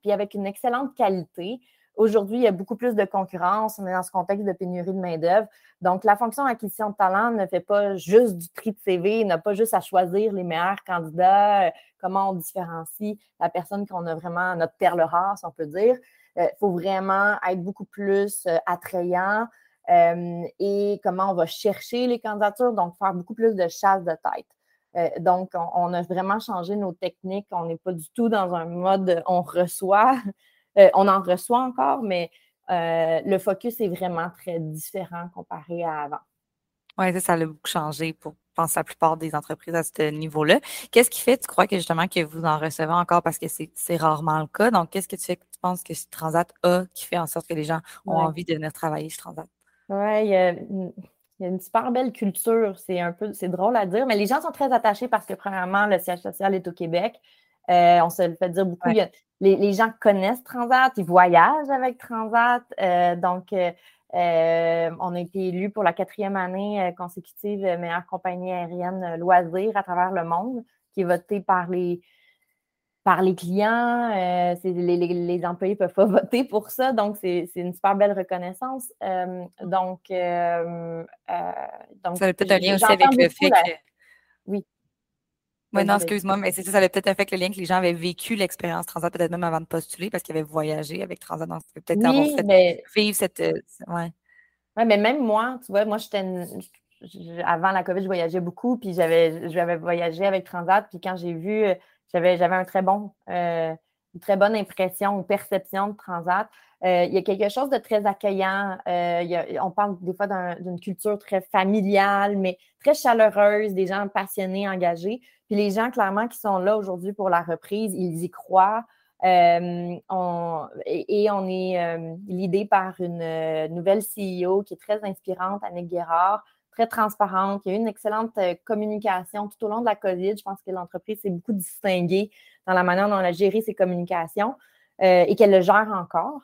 puis avec une excellente qualité. Aujourd'hui, il y a beaucoup plus de concurrence. On est dans ce contexte de pénurie de main-d'œuvre. Donc, la fonction d'acquisition de talent ne fait pas juste du tri de CV, n'a pas juste à choisir les meilleurs candidats, euh, comment on différencie la personne qu'on a vraiment notre perle rare, si on peut dire. Il euh, faut vraiment être beaucoup plus euh, attrayant et comment on va chercher les candidatures, donc faire beaucoup plus de chasse de tête. donc, on, a vraiment changé nos techniques. On n'est pas du tout dans un mode on reçoit. Euh, on en reçoit encore, mais euh, le focus est vraiment très différent comparé à avant. Oui, ça, ça a beaucoup changé pour, pense, la plupart des entreprises à ce niveau-là. Qu'est-ce qui fait, tu crois que justement, que vous en recevez encore parce que c'est rarement le cas? Donc, qu'est-ce que tu fais que tu penses que Transat a qui fait en sorte que les gens ont envie de venir travailler chez Transat? Oui, il y a une super belle culture. C'est un peu, c'est drôle à dire, mais les gens sont très attachés parce que, premièrement, le siège social est au Québec. Euh, on se le fait dire beaucoup. Les, gens connaissent Transat, ils voyagent avec Transat. Euh, donc, euh, on a été élu pour la quatrième année consécutive meilleure compagnie aérienne loisir à travers le monde, qui est votée par les, par les clients. les, employés ne peuvent pas voter pour ça. Donc, c'est une super belle reconnaissance. donc, donc, ça a peut-être un lien aussi avec le fait que. Oui. Oui, non, excuse-moi, mais c'est ça, ça avait peut-être fait le lien que les gens avaient vécu l'expérience Transat, peut-être même avant de postuler, parce qu'ils avaient voyagé avec Transat. Donc, peut-être avoir fait vivre cette. Euh, ouais. Oui, mais même moi, tu vois, moi, j'étais. Avant la COVID, je voyageais beaucoup, puis j'avais, j'avais voyagé avec Transat, puis quand j'ai vu, euh, j'avais, j'avais un très bon, euh, une très bonne impression ou perception de Transat. il y a quelque chose de très accueillant. on parle des fois d'une culture très familiale, mais très chaleureuse, des gens passionnés, engagés. Puis les gens, clairement, qui sont là aujourd'hui pour la reprise, ils y croient. Euh, et, on est euh, par une euh, nouvelle CEO qui est très inspirante, Annick Guérard, très transparente, qui a eu une excellente communication tout au long de la COVID. Je pense que l'entreprise s'est beaucoup distinguée dans la manière dont elle a géré ses communications et qu'elle le gère encore,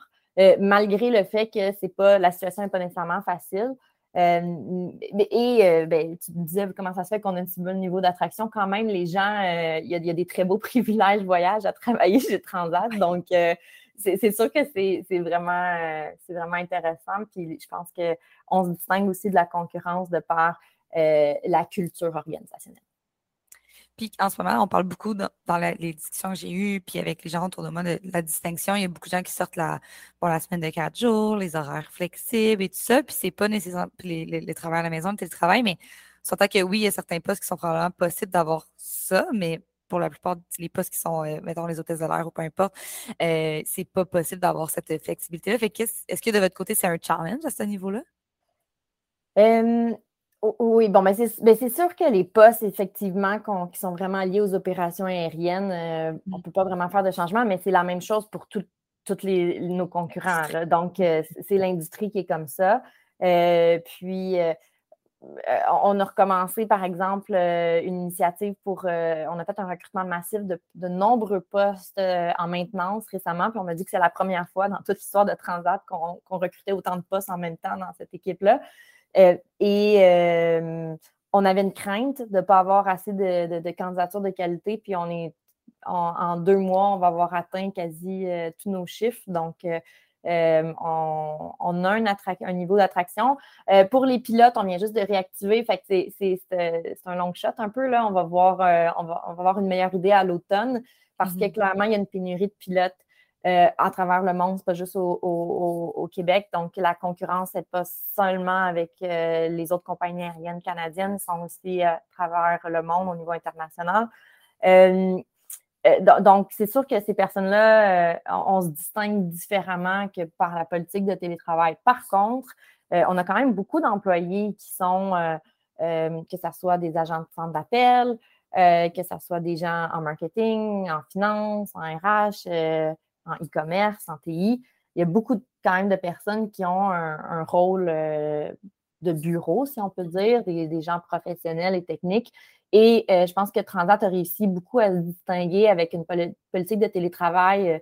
malgré le fait que c'est pas la situation n'est pas nécessairement facile. Euh, et euh, ben, tu me disais comment ça se fait qu'on a un si bon niveau d'attraction. Quand même, les gens, euh, il y, a des très beaux privilèges voyage à travailler chez Transat. Donc, c'est sûr que c'est vraiment, vraiment intéressant. Puis je pense qu'on se distingue aussi de la concurrence de par la culture organisationnelle. Puis en ce moment, on parle beaucoup dans, les discussions que j'ai eues, puis avec les gens autour de moi de, la distinction. Il y a beaucoup de gens qui sortent la, pour la semaine de quatre jours, les horaires flexibles et tout ça. Puis c'est pas nécessairement les, les, travailleurs à la maison, le télétravail, mais surtout que oui, il y a certains postes qui sont probablement possibles d'avoir ça, mais pour la plupart des postes qui sont, mettons, les hôtesses de l'air ou peu importe, c'est pas possible d'avoir cette flexibilité-là. Fait est-ce que de votre côté, c'est un challenge à ce niveau-là? Oui, bon, mais ben, c'est sûr que les postes, effectivement, qui sont vraiment liés aux opérations aériennes, on ne mmh. peut pas vraiment faire de changement, mais c'est la même chose pour tous nos concurrents. Donc, c'est l'industrie qui est comme ça. puis, on a recommencé, par exemple, une initiative pour. on a fait un recrutement massif de, nombreux postes en maintenance récemment, puis on m'a dit que c'est la première fois dans toute l'histoire de Transat qu'on recrutait autant de postes en même temps dans cette équipe-là. Et on avait une crainte de ne pas avoir assez de, candidatures de qualité, puis on est en, deux mois, on va avoir atteint quasi tous nos chiffres. Donc, euh, on, a un, niveau d'attraction. Euh, pour les pilotes, on vient juste de réactiver. Fait c'est un long shot un peu. Là. On, va voir, euh, on, va, avoir une meilleure idée à l'automne parce que mhm. clairement, il y a une pénurie de pilotes à travers le monde, pas juste au, Québec. Donc, la concurrence n'est pas seulement avec les autres compagnies aériennes canadiennes, sont aussi à travers le monde au niveau international. Euh, donc, c'est sûr que ces personnes-là, euh, on, se distingue différemment que par la politique de télétravail. Par contre, euh, on a quand même beaucoup d'employés qui sont, que ce soit des agents de centre d'appel, que ce soit des gens en marketing, en finance, en RH, en e-commerce, en TI. Il y a beaucoup quand même de personnes qui ont un, rôle de bureau, si on peut dire, des, gens professionnels et techniques et euh, je pense que Transat a réussi beaucoup à se distinguer avec une politique de télétravail euh,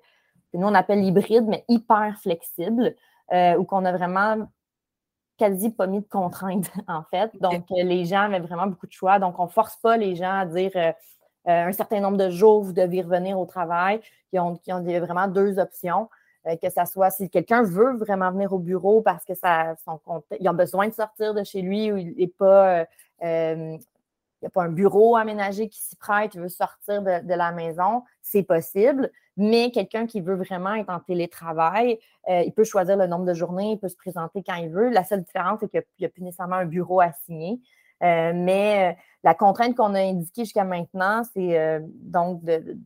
que nous, on appelle hybride, mais hyper flexible, euh, où qu'on a vraiment quasi pas mis de contraintes, en fait. Donc, les gens avaient vraiment beaucoup de choix. Donc, on ne force pas les gens à dire un certain nombre de jours, vous devez revenir au travail. Ils ont, ont vraiment deux options. que ce soit si quelqu'un veut vraiment venir au bureau parce que ça, son, a besoin de sortir de chez lui ou il n'est pas n'y a pas un bureau aménagé qui s'y prête, il veut sortir de, la maison, c'est possible. Mais quelqu'un qui veut vraiment être en télétravail, euh, il peut choisir le nombre de journées, il peut se présenter quand il veut. La seule différence, c'est qu'il n'y a, plus nécessairement un bureau à signer. Euh, mais euh, la contrainte qu'on a indiquée jusqu'à maintenant, c'est donc de,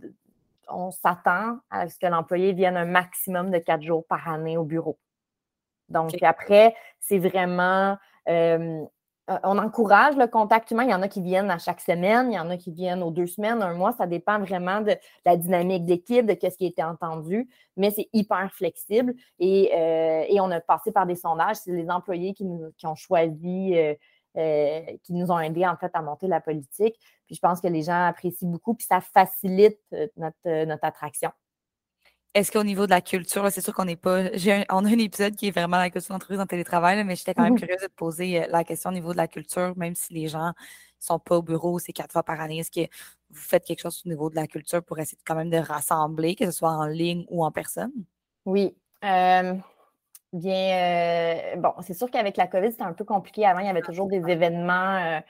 on s'attend à ce que l'employé vienne un maximum de quatre jours par année au bureau. Donc, après, c'est vraiment euh, on encourage le contact humain. Il y en a qui viennent à chaque semaine, il y en a qui viennent aux deux semaines, un mois. Ça dépend vraiment de, la dynamique d'équipe, de ce qui a été entendu, mais c'est hyper flexible. Et, euh, on a passé par des sondages. C'est les employés qui, nous, ont choisi, euh, qui nous ont aidés en fait à monter la politique. Puis je pense que les gens apprécient beaucoup, puis ça facilite notre attraction. Est-ce qu'au niveau de la culture, c'est sûr qu'on n'est pas. on a un épisode qui est vraiment la culture d'entreprise en télétravail, mais j'étais quand même mmh curieuse de te poser euh, la question au niveau de la culture, même si les gens ne sont pas au bureau, c'est quatre fois par année. Est-ce que vous faites quelque chose au niveau de la culture pour essayer quand même de rassembler, que ce soit en ligne ou en personne? Oui. Bien, euh, bon, c'est sûr qu'avec la COVID, c'était un peu compliqué. Avant, il y avait toujours des événements. Euh,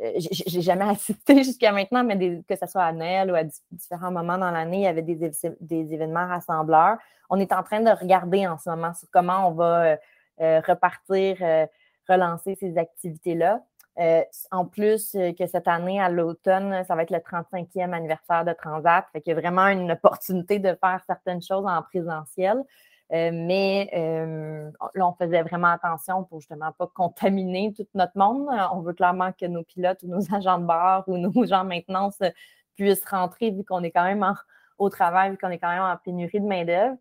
euh, j'ai jamais assisté jusqu'à maintenant, mais que ce soit à Noël ou à différents moments dans l'année, il y avait des, des, événements rassembleurs. On est en train de regarder en ce moment sur comment on va euh, repartir, relancer ces activités-là. en plus que cette année, à l'automne, ça va être le 35e anniversaire de Transat. Fait qu'il y a vraiment une opportunité de faire certaines choses en présentiel. Euh, mais euh, là, on faisait vraiment attention pour justement pas contaminer tout notre monde. Euh, on veut clairement que nos pilotes ou nos agents de bord ou nos gens de maintenance puissent rentrer vu qu'on est quand même au travail, vu qu'on est quand même en pénurie de main-d'œuvre.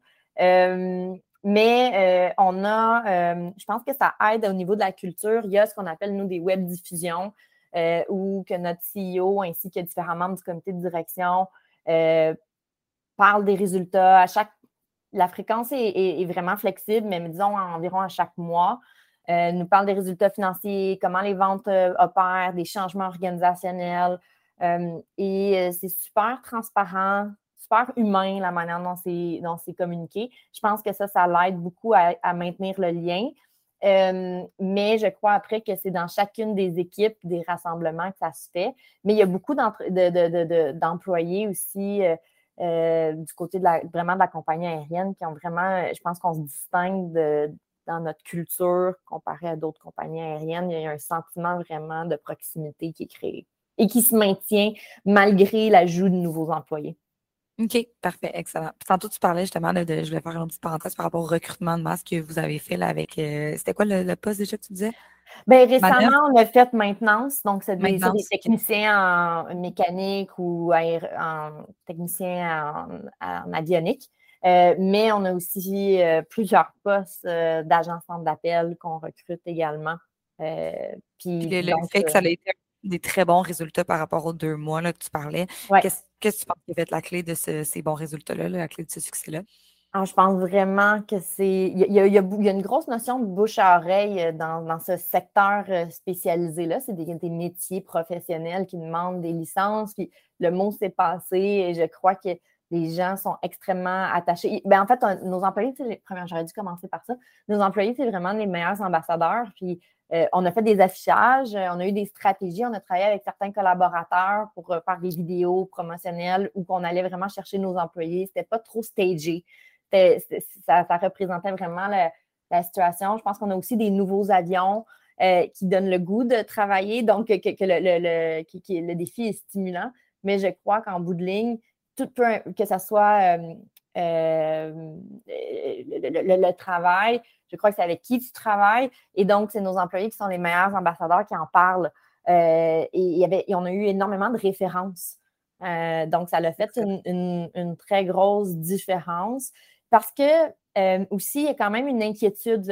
mais on a, je pense que ça aide au niveau de la culture. Il y a ce qu'on appelle, nous, des web diffusions où que notre CEO ainsi que différents membres du comité de direction parlent des résultats. À chaque la fréquence est, vraiment flexible, mais disons environ à chaque mois. Euh, nous parle des résultats financiers, comment les ventes euh, opèrent, des changements organisationnels. Euh, et c'est super transparent, super humain la manière dont c'est, communiqué. Je pense que ça, ça l'aide beaucoup à, maintenir le lien. mais je crois après que c'est dans chacune des équipes, des rassemblements que ça se fait. Mais il y a beaucoup d'employés aussi euh, du côté de la, vraiment de la compagnie aérienne qui ont vraiment, je pense qu'on se distingue dans notre culture comparé à d'autres compagnies aériennes. Il y a un sentiment vraiment de proximité qui est créé. et qui se maintient malgré l'ajout de nouveaux employés. OK, parfait, excellent. tantôt, tu parlais justement de, je vais faire une petite parenthèse par rapport au recrutement de masse que vous avez fait là, avec. Euh, c'était quoi le, poste déjà que tu disais? Bien, récemment, on a fait maintenance, donc c'est des, techniciens en mécanique ou en technicien en, avionique. Euh, mais on a aussi euh, plusieurs postes d'agents centre d'appel qu'on recrute également. puis, le, fait que ça a été des très bons résultats par rapport aux deux mois là, que tu parlais. Qu'est-ce que tu penses qui va être la clé de ces bons résultats-là, la clé de ce succès-là? Ah, je pense vraiment que c'est. Il y, a, une grosse notion de bouche à oreille euh, dans, ce secteur euh, spécialisé-là. C'est des, métiers professionnels qui demandent des licences. Puis le mot s'est passé et je crois que les gens sont extrêmement attachés. Ben, en fait, nos employés, j'aurais dû commencer par ça. Nos employés, c'est vraiment les meilleurs ambassadeurs. Puis euh, on a fait des affichages, on a eu des stratégies, on a travaillé avec certains collaborateurs pour faire des vidéos promotionnelles où on allait vraiment chercher nos employés. C'était pas trop stagé. Ça, représentait vraiment la, situation. Je pense qu'on a aussi des nouveaux avions qui donnent le goût de travailler, donc que, le, le, défi est stimulant. Mais je crois qu'en bout de ligne, tout que ce soit le, travail, je crois que c'est avec qui tu travailles. Et donc, c'est nos employés qui sont les meilleurs ambassadeurs qui en parlent. Euh, et, y avait, on a eu énormément de références. Euh, donc, ça a fait une, très grosse différence parce que euh, aussi, il y a quand même une inquiétude.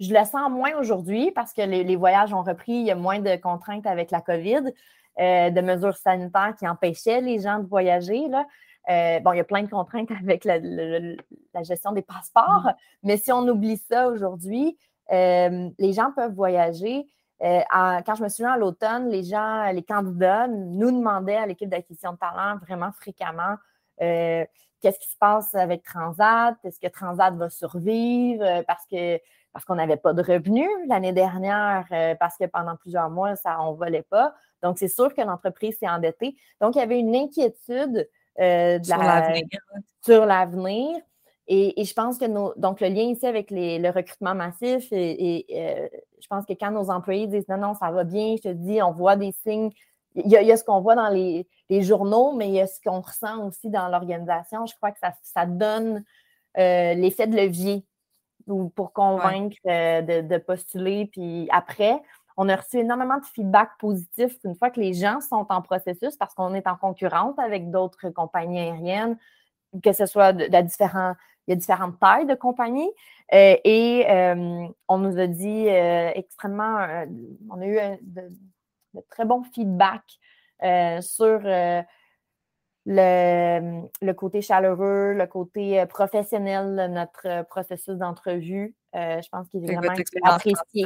je le sens moins aujourd'hui parce que les, voyages ont repris, il y a moins de contraintes avec la COVID, de mesures sanitaires qui empêchaient les gens de voyager. Là. Euh, bon, il y a plein de contraintes avec la, gestion des passeports, mm. mais si on oublie ça aujourd'hui, euh, les gens peuvent voyager. Euh, quand je me souviens à l'automne, les gens, les candidats nous demandaient à l'équipe d'acquisition de talent vraiment fréquemment qu'est-ce qui se passe avec Transat, est-ce que Transat va survivre parce que parce qu'on n'avait pas de revenus l'année dernière, parce que pendant plusieurs mois, ça, on ne volait pas? Donc, c'est sûr que l'entreprise s'est endettée. Donc, il y avait une inquiétude euh, sur l'avenir. Et, je pense que nos, donc le lien ici avec le recrutement massif, et, euh, je pense que quand nos employés disent non, non, ça va bien, je te dis, on voit des signes. Il y a, ce qu'on voit dans les, journaux, mais il y a ce qu'on ressent aussi dans l'organisation. Je crois que ça, donne euh, l'effet de levier pour convaincre de, de, postuler. Puis après, on a reçu énormément de feedback positif une fois que les gens sont en processus parce qu'on est en concurrence avec d'autres compagnies aériennes, que ce soit de, différents, il y a différentes tailles de compagnies. Euh, et euh, on nous a dit euh, extrêmement, on a eu de, très bons feedback sur le, côté chaleureux, le côté professionnel de notre processus d'entrevue. je pense qu'il est vraiment apprécié.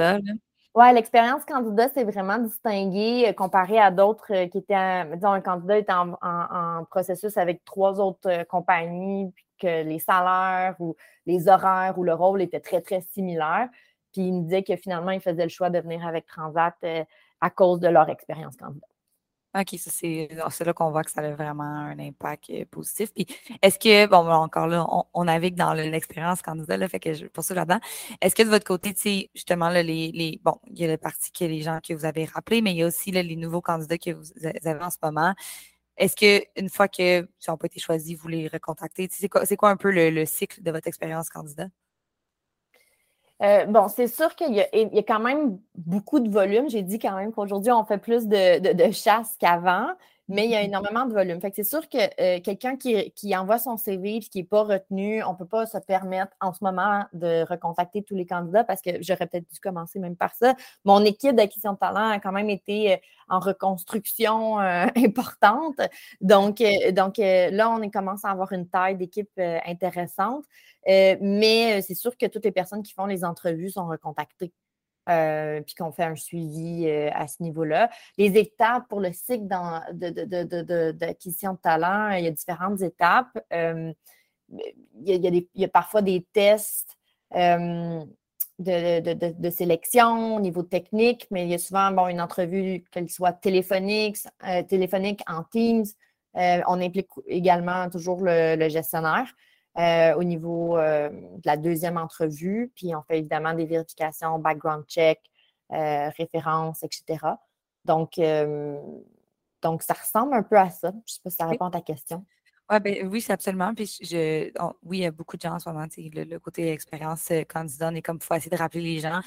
Oui, l'expérience candidat, c'est vraiment distingué euh, comparé à d'autres euh, qui étaient, disons, un candidat était en, processus avec trois autres euh, compagnies, puis que les salaires ou les horaires ou le rôle étaient très, très similaires. Puis il me disait que finalement, il faisait le choix de venir avec Transat à cause de leur expérience candidat. OK, ça c'est là qu'on voit que ça a vraiment un impact euh, positif. Puis est-ce que, bon, encore là, on, navigue dans l'expérience candidat, là, fait que je poursuis là-dedans. Est-ce que de votre côté, tu sais, justement, là, les, bon, il y a le parti que les gens que vous avez rappelés, mais il y a aussi les nouveaux candidats que vous avez en ce moment. Est-ce qu'une fois qu'ils n'ont pas été choisis, vous les recontactez? C'est quoi, quoi un peu le cycle de votre expérience candidat? Euh, bon, c'est sûr qu'il y, a quand même beaucoup de volume. J'ai dit quand même qu'aujourd'hui, on fait plus de, chasse qu'avant, mais il y a énormément de volume. Fait que c'est sûr que euh, quelqu'un qui, envoie son CV et qui n'est pas retenu, on ne peut pas se permettre en ce moment de recontacter tous les candidats parce que j'aurais peut-être dû commencer même par ça. Mon équipe d'acquisition de talent a quand même été euh, en reconstruction importante. Donc, donc là, on commence à avoir une taille d'équipe intéressante. Euh, mais euh, c'est sûr que toutes les personnes qui font les entrevues sont recontactées. Euh, puis qu'on fait un suivi à ce niveau-là. Les étapes pour le cycle d'acquisition de, talent, il y a différentes étapes. il, y a, parfois des tests de, sélection au niveau technique, mais il y a souvent bon, une entrevue, qu'elle soit téléphonique, téléphonique en Teams. on implique également toujours le gestionnaire. Euh, au niveau euh, de la deuxième entrevue. Puis on fait évidemment des vérifications, background check, euh, références, etc. Donc, donc, ça ressemble un peu à ça. Je ne sais pas si ça répond à ta question. Ouais, ben, oui, c'est absolument. Puis je, oui, il y a beaucoup de gens en ce moment, le, côté expérience euh, candidat, on est comme, il faut essayer de rappeler les gens.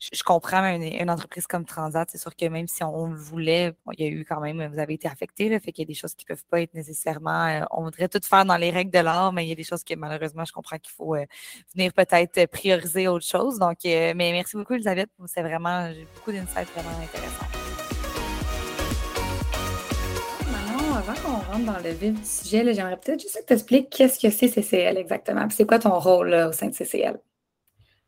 Je, comprends une, une, entreprise comme Transat, c'est sûr que même si on, le voulait, il y a eu quand même, vous avez été affecté, là, fait qu'il y a des choses qui ne peuvent pas être nécessairement, euh, on voudrait tout faire dans les règles de l'art, mais il y a des choses que malheureusement, je comprends qu'il faut euh, venir peut-être prioriser autre chose. Donc, mais merci beaucoup, Elisabeth. C'est vraiment, j'ai beaucoup d'insights vraiment intéressants. Avant qu'on rentre dans le vif du sujet, j'aimerais peut-être juste que tu expliques qu'est-ce que c'est CCL exactement. C'est quoi ton rôle au sein de CCL?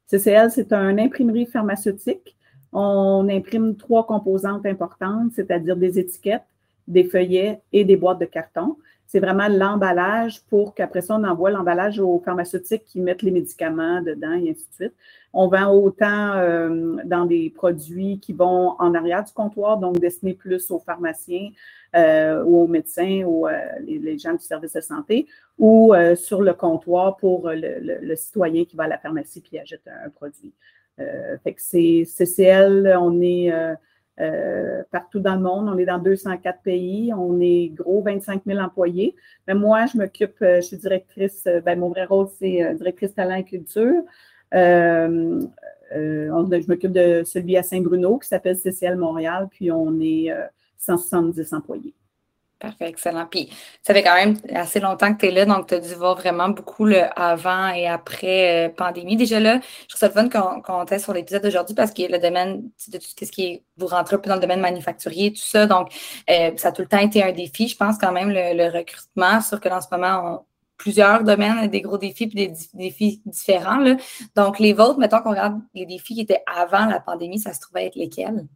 CCL, c'est une imprimerie pharmaceutique. On imprime trois composantes importantes, c'est-à-dire des étiquettes, des feuillets et des boîtes de carton. C'est vraiment l'emballage pour qu'après ça, on envoie l'emballage aux pharmaceutiques qui mettent les médicaments dedans et ainsi de suite. On vend autant euh, dans des produits qui vont en arrière du comptoir, donc destinés plus aux pharmaciens euh, ou aux médecins ou euh, les, gens du service de santé, ou sur le comptoir pour le, citoyen qui va à la pharmacie et achète un, produit. fait que c'est CCL, on est partout dans le monde. On est dans 204 pays. On est gros, 25 000 employés. Mais moi, je m'occupe, je suis directrice, ben, mon vrai rôle, c'est directrice talent et culture. Euh, euh, je m'occupe de celui à Saint-Bruno qui s'appelle CCL Montréal, puis on est 170 euh, employés. Parfait, excellent. Puis, ça fait quand même assez longtemps que tu es là, donc tu as dû voir vraiment beaucoup le avant et après pandémie. Déjà là, je trouve ça fun qu'on qu sur l'épisode d'aujourd'hui parce que le domaine de tout ce qui est, vous rentrez un peu dans le domaine manufacturier, tout ça. Donc, ça a tout le temps été un défi. Je pense quand même le, le recrutement, sur que dans ce moment, on, plusieurs domaines, des gros défis, puis des défis différents. Donc, les vôtres, mettons qu'on regarde les défis qui étaient avant la pandémie, ça se trouvait être lesquels?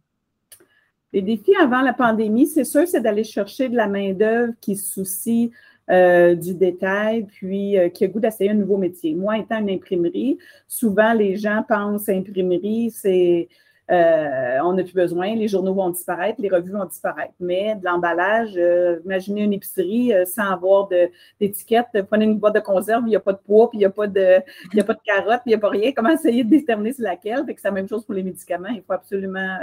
Les défis avant la pandémie, c'est sûr, c'est d'aller chercher de la main-d'œuvre qui se soucie euh, du détail, puis euh, qui a goût d'essayer un nouveau métier. Moi, étant une imprimerie, souvent les gens pensent imprimerie, c'est euh, on n'a plus besoin, les journaux vont disparaître, les revues vont disparaître. Mais de l'emballage, imaginez une épicerie sans avoir d'étiquette, prenez une boîte de conserve, il n'y a pas de poids, puis il n'y a, pas de, a pas de carottes, il n'y a pas rien. Comment essayer de déterminer c'est laquelle? c'est la même chose pour les médicaments. Il faut absolument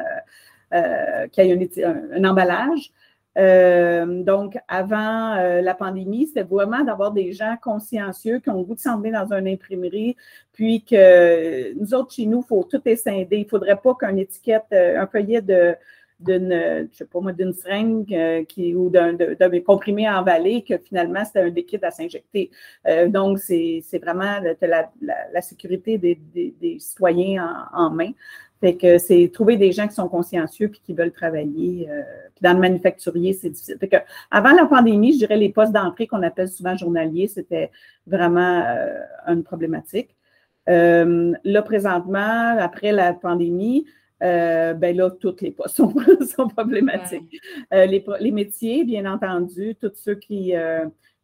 qu'il y ait un emballage. Euh, donc, avant euh, la pandémie, c'était vraiment d'avoir des gens consciencieux qui ont le goût de s'emmener dans une imprimerie, puis que nous autres, chez nous, il faut tout escinder. Il ne faudrait pas qu'une étiquette, euh, un feuillet de d'une, je sais pas moi, d'une seringue ou d'un, comprimé envalé que finalement c'était un liquide à s'injecter. donc, c'est, vraiment la, sécurité des, citoyens en, en, main. Fait que c'est trouver des gens qui sont consciencieux puis qui veulent travailler. Euh, puis dans le manufacturier, c'est difficile. Fait que avant la pandémie, je dirais les postes d'entrée qu'on appelle souvent journaliers, c'était vraiment euh, une problématique. Euh, là, présentement, après la pandémie, ben là, tous les postes sont, sont problématiques. les, les, métiers, bien entendu, tous ceux qui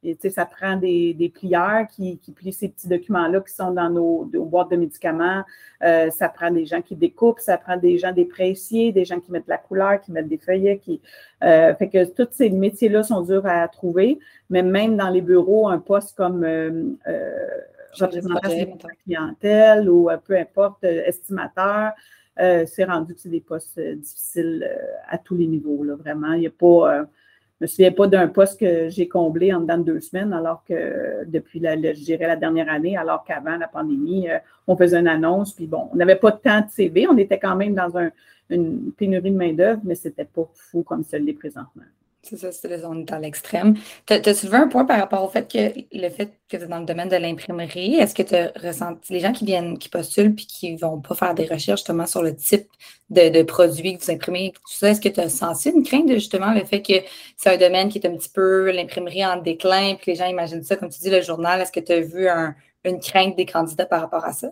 et, ça prend des, des plieurs qui, qui, plient ces petits documents-là qui sont dans nos, boîtes de médicaments. Euh, ça prend des gens qui découpent, ça prend des gens des pressiers, des gens qui mettent la couleur, qui mettent des feuillets. Qui, euh, fait que tous ces métiers-là sont durs à trouver, mais même dans les bureaux, un poste comme euh, euh représentant de clientèle ou peu importe, estimateur, c'est rendu des postes difficiles à tous les niveaux. Là, vraiment, il n'y a pas je me souviens pas d'un poste que j'ai comblé en dedans de deux semaines, alors que depuis, la, je dirais, la dernière année, alors qu'avant la pandémie, euh, on faisait une annonce, puis bon, on n'avait pas tant de CV, on était quand même dans un, une pénurie de main-d'œuvre, mais ce n'était pas fou comme ça l'est présentement. C'est ça, c'est on est à l'extrême. Tu as, soulevé un point par rapport au fait que le fait que tu es dans le domaine de l'imprimerie, est-ce que tu as ressenti les gens qui viennent, qui postulent puis qui ne vont pas faire des recherches justement sur le type de, produits que vous imprimez, tout ça, est-ce que tu as senti une crainte de justement le fait que c'est un domaine qui est un petit peu l'imprimerie en déclin, puis les gens imaginent ça, comme tu dis, le journal, est-ce que tu as vu une crainte des candidats par rapport à ça?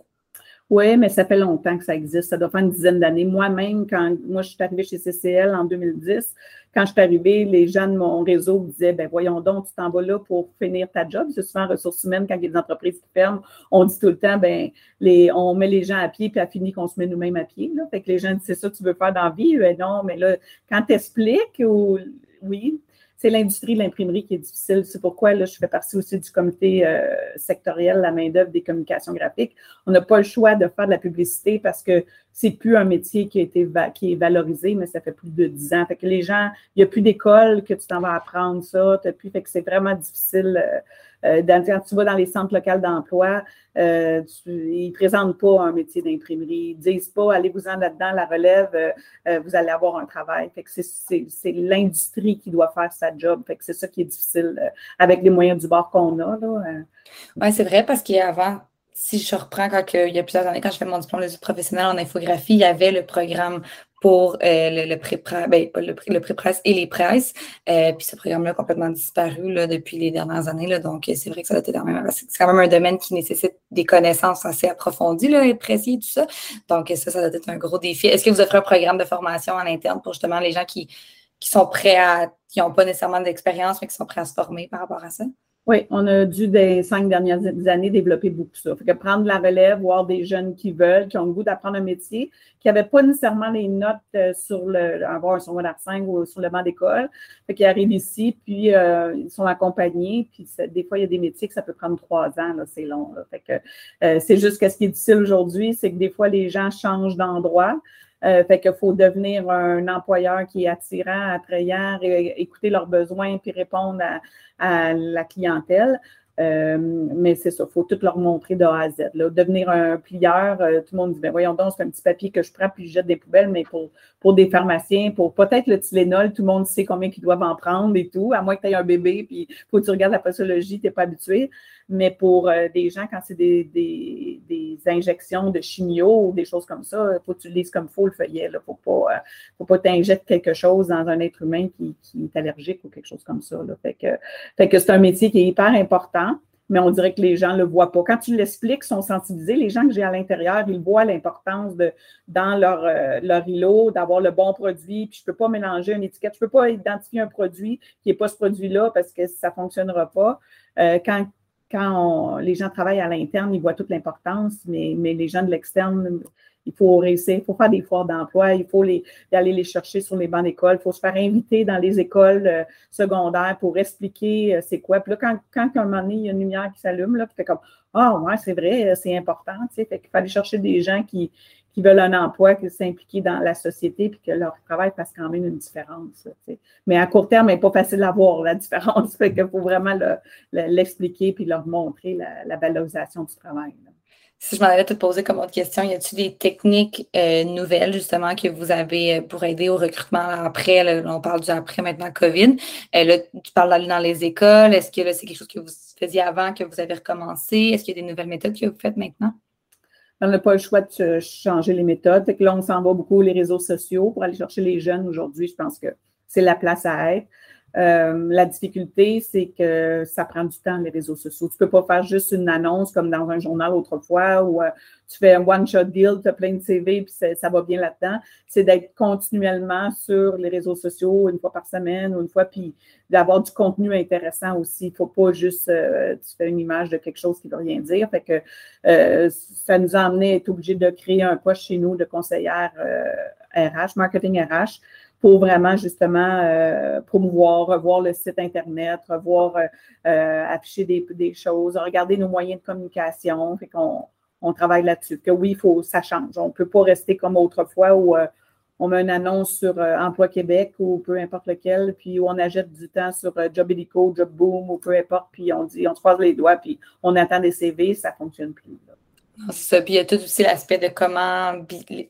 Oui, mais ça fait longtemps que ça existe. Ça doit faire une dizaine d'années. Moi-même, quand moi je suis arrivée chez CCL en 2010, quand je suis arrivée, les gens de mon réseau me disaient ben voyons donc, tu t'en vas là pour finir ta job. C'est souvent en ressources humaines, quand il y a des entreprises qui ferment, on dit tout le temps ben les, on met les gens à pied, puis à fini qu'on se met nous-mêmes à pied. Là. Fait que les gens disent c'est ça que tu veux faire dans la vie? Ben non, mais là, quand tu expliques, ou oui, c'est l'industrie de l'imprimerie qui est difficile. C'est pourquoi là, je fais partie aussi du comité euh, sectoriel, la main-d'œuvre des communications graphiques. On n'a pas le choix de faire de la publicité parce que c'est plus un métier qui a été qui est valorisé, mais ça fait plus de dix ans. Fait que les gens, il n'y a plus d'école que tu t'en vas apprendre ça. Fait que c'est vraiment difficile. Euh, euh, quand tu vas dans les centres locaux d'emploi, euh, ils ne présentent pas un métier d'imprimerie. Ils ne disent pas allez-vous-en là-dedans, la relève, euh, vous allez avoir un travail. Fait que c'est l'industrie qui doit faire sa job. Fait que c'est ça qui est difficile avec les moyens du bord qu'on a. Oui, c'est vrai parce qu'avant, si je reprends quand il y a plusieurs années, quand je fais mon diplôme d'études professionnelles en infographie, il y avait le programme pour euh, le, pré-presse ben, le, le et les presses. Euh, puis ce programme-là a complètement disparu là, depuis les dernières années. Là, donc, c'est vrai que ça a été quand même, c'est quand même un domaine qui nécessite des connaissances assez approfondies, là, et tout ça. Donc, ça, ça doit être un gros défi. Est-ce que vous offrez un programme de formation en interne pour justement les gens qui, qui sont prêts à, qui n'ont pas nécessairement d'expérience, mais qui sont prêts à se former par rapport à ça? Oui, on a dû, des cinq dernières années, développer beaucoup ça. Fait que prendre la relève, voir des jeunes qui veulent, qui ont le goût d'apprendre un métier, qui n'avaient pas nécessairement les notes euh, sur le, avoir un secondaire 5 ou sur le banc d'école. Fait qu'ils arrivent ici, puis euh, ils sont accompagnés, puis des fois, il y a des métiers que ça peut prendre trois ans, là, c'est long. Fait que euh, c'est juste que ce qui est difficile aujourd'hui, c'est que des fois, les gens changent d'endroit. Euh, fait qu'il faut devenir un employeur qui est attirant, attrayant, écouter leurs besoins puis répondre à, la clientèle. Euh, mais c'est ça, il faut tout leur montrer de A à Z. Devenir un plieur, euh, tout le monde dit, ben voyons donc, c'est un petit papier que je prends puis je jette des poubelles, mais pour, pour des pharmaciens, pour peut-être le Tylenol, tout le monde sait combien ils doivent en prendre et tout, à moins que tu aies un bébé, puis faut que tu regardes la pathologie, tu n'es pas habitué. Mais pour euh, des gens, quand c'est des, des, des, injections de chimio ou des choses comme ça, il faut que tu lises comme il faut le feuillet. Il ne faut pas, pas t'injecter quelque chose dans un être humain qui, qui, est allergique ou quelque chose comme ça. Là. Fait que, fait que c'est un métier qui est hyper important mais on dirait que les gens ne le voient pas. Quand tu l'expliques, ils sont sensibilisés. Les gens que j'ai à l'intérieur, ils voient l'importance de, dans leur, euh, leur îlot, d'avoir le bon produit. Puis je ne peux pas mélanger une étiquette. Je ne peux pas identifier un produit qui n'est pas ce produit-là parce que ça ne fonctionnera pas. Euh, quand quand les gens travaillent à l'interne, ils voient toute l'importance, mais, les gens de l'externe, il faut réussir, il faut faire des foires d'emploi, il faut aller les chercher sur les bancs d'école, il faut se faire inviter dans les écoles euh, secondaires pour expliquer euh, c'est quoi. Puis là, quand, à un moment donné, il y a une lumière qui s'allume, là, puis fait comme Ah, ouais, c'est vrai, c'est important. Tu sais, qu'il aller chercher des gens qui, qui veulent un emploi, qui s'impliquent dans la société, puis que leur travail fasse quand même une différence. Mais à court terme, il n'est pas facile à voir la différence. Fait qu'il faut vraiment l'expliquer puis leur montrer la, valorisation du travail. Si je m'en allais te poser comme autre question, y a-t-il des techniques euh, nouvelles justement que vous avez euh, pour aider au recrutement après? on parle du après maintenant COVID? Euh, tu parles d'aller dans les écoles. Est-ce que c'est quelque chose que vous faisiez avant, que vous avez recommencé? Est-ce qu'il y a des nouvelles méthodes que vous faites maintenant? On n'a pas le choix de changer les méthodes. Fait que là, on s'en va beaucoup les réseaux sociaux pour aller chercher les jeunes aujourd'hui. Je pense que c'est la place à être. Euh, la difficulté, c'est que ça prend du temps, les réseaux sociaux. Tu ne peux pas faire juste une annonce comme dans un journal autrefois où euh, tu fais un one-shot deal, tu as plein de CV, puis ça va bien là-dedans. C'est d'être continuellement sur les réseaux sociaux une fois par semaine ou une fois, puis d'avoir du contenu intéressant aussi. Il ne faut pas juste, euh, tu fais une image de quelque chose qui ne veut rien dire. Fait que ça nous a amené à être obligé de créer un poste chez nous de conseillère RH, marketing RH pour vraiment justement euh, promouvoir, revoir le site Internet, revoir, euh, euh, afficher des, choses, regarder nos moyens de communication. Qu'on on travaille là-dessus. Que oui, faut, ça change. On ne peut pas rester comme autrefois où on met une annonce sur Emploi Québec ou peu importe lequel, puis on achète du temps sur Job Edico, Job Boom ou peu importe, puis on dit, on se croise les doigts, puis on attend des CV, ça ne fonctionne plus. Ça. Puis il y a tout aussi l'aspect de comment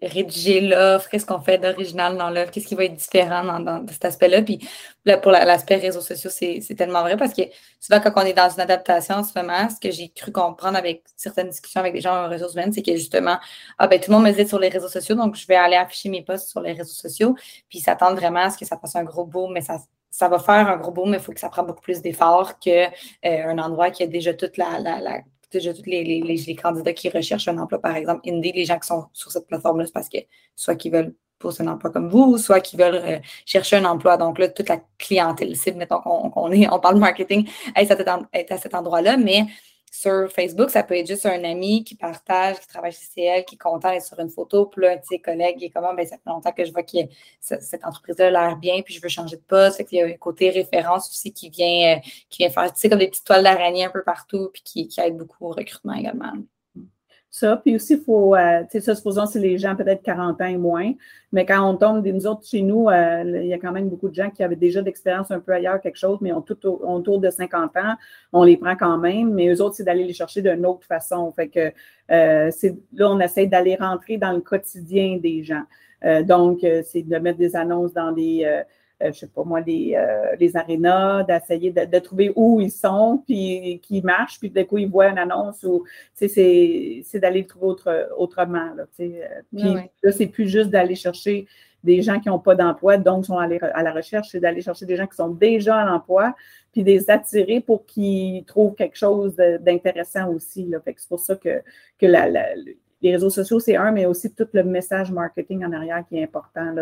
rédiger l'offre, qu'est-ce qu'on fait d'original dans l'offre, qu'est-ce qui va être différent dans, cet aspect-là. Puis là, pour l'aspect réseaux sociaux, c'est tellement vrai parce que souvent, quand on est dans une adaptation en ce moment, ce que j'ai cru comprendre avec certaines discussions avec des gens en ressources humaines, c'est que justement, ah ben tout le monde me dit sur les réseaux sociaux, donc je vais aller afficher mes posts sur les réseaux sociaux. Puis ils s'attendent vraiment à ce que ça fasse un gros boom, mais ça ça va faire un gros boom, mais il faut que ça prenne beaucoup plus d'efforts qu'un euh, endroit qui a déjà toute la, la déjà tous les, candidats qui recherchent un emploi, par exemple, Indeed, les gens qui sont sur cette plateforme-là, c'est parce que soit qu'ils veulent poser un emploi comme vous, soit qu'ils veulent euh, chercher un emploi. Donc là, toute la clientèle cible, mettons qu'on est, on parle marketing, est à cet endroit-là, mais sur Facebook, ça peut être juste un ami qui partage, qui travaille chez CL, qui est content d'être sur une photo, puis là, un de ses collègues est comme, ah, ben, ça fait longtemps que je vois que cette entreprise-là a l'air bien, puis je veux changer de poste. Fait qu'il y a un côté référence aussi qui vient, euh, qui vient faire, tu sais, comme des petites toiles d'araignée un peu partout, puis qui aide beaucoup au recrutement également ça. Puis aussi, il faut, euh, tu sais, ça, supposons c'est les gens peut-être 40 ans et moins, mais quand on tombe, nous autres, chez nous, euh, il y a quand même beaucoup de gens qui avaient déjà d'expérience un peu ailleurs, quelque chose, mais ont tout autour de 50 ans, on les prend quand même, mais eux autres, c'est d'aller les chercher d'une autre façon. Fait que euh, là, on essaie d'aller rentrer dans le quotidien des gens. donc, c'est de mettre des annonces dans des euh, je sais pas moi, les, euh, les arénas, d'essayer de, trouver où ils sont, puis qui marchent, puis d'un coup, ils voient une annonce ou, c'est, c'est d'aller le trouver autre, autrement, là, euh, Puis là, c'est plus juste d'aller chercher des gens qui n'ont pas d'emploi, donc sont à la recherche, c'est d'aller chercher des gens qui sont déjà à l'emploi, puis les attirer pour qu'ils trouvent quelque chose d'intéressant aussi. Là. Fait que c'est pour ça que, que la, les réseaux sociaux, c'est un, mais aussi tout le message marketing en arrière qui est important.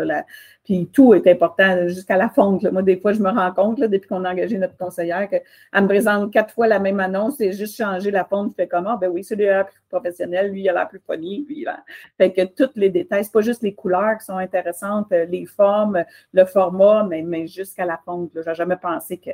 Puis tout est important jusqu'à la fonte. Moi, des fois, je me rends compte, depuis qu'on a engagé notre conseillère, qu'elle me présente quatre fois la même annonce et juste changer la fonte. Je fais comment? Ben oui, celui-là plus professionnel, lui, il a l'air plus funny. Lui, là. Fait que tous les détails, c'est pas juste les couleurs qui sont intéressantes, les formes, le format, mais, mais jusqu'à la fonte. Je n'ai jamais pensé que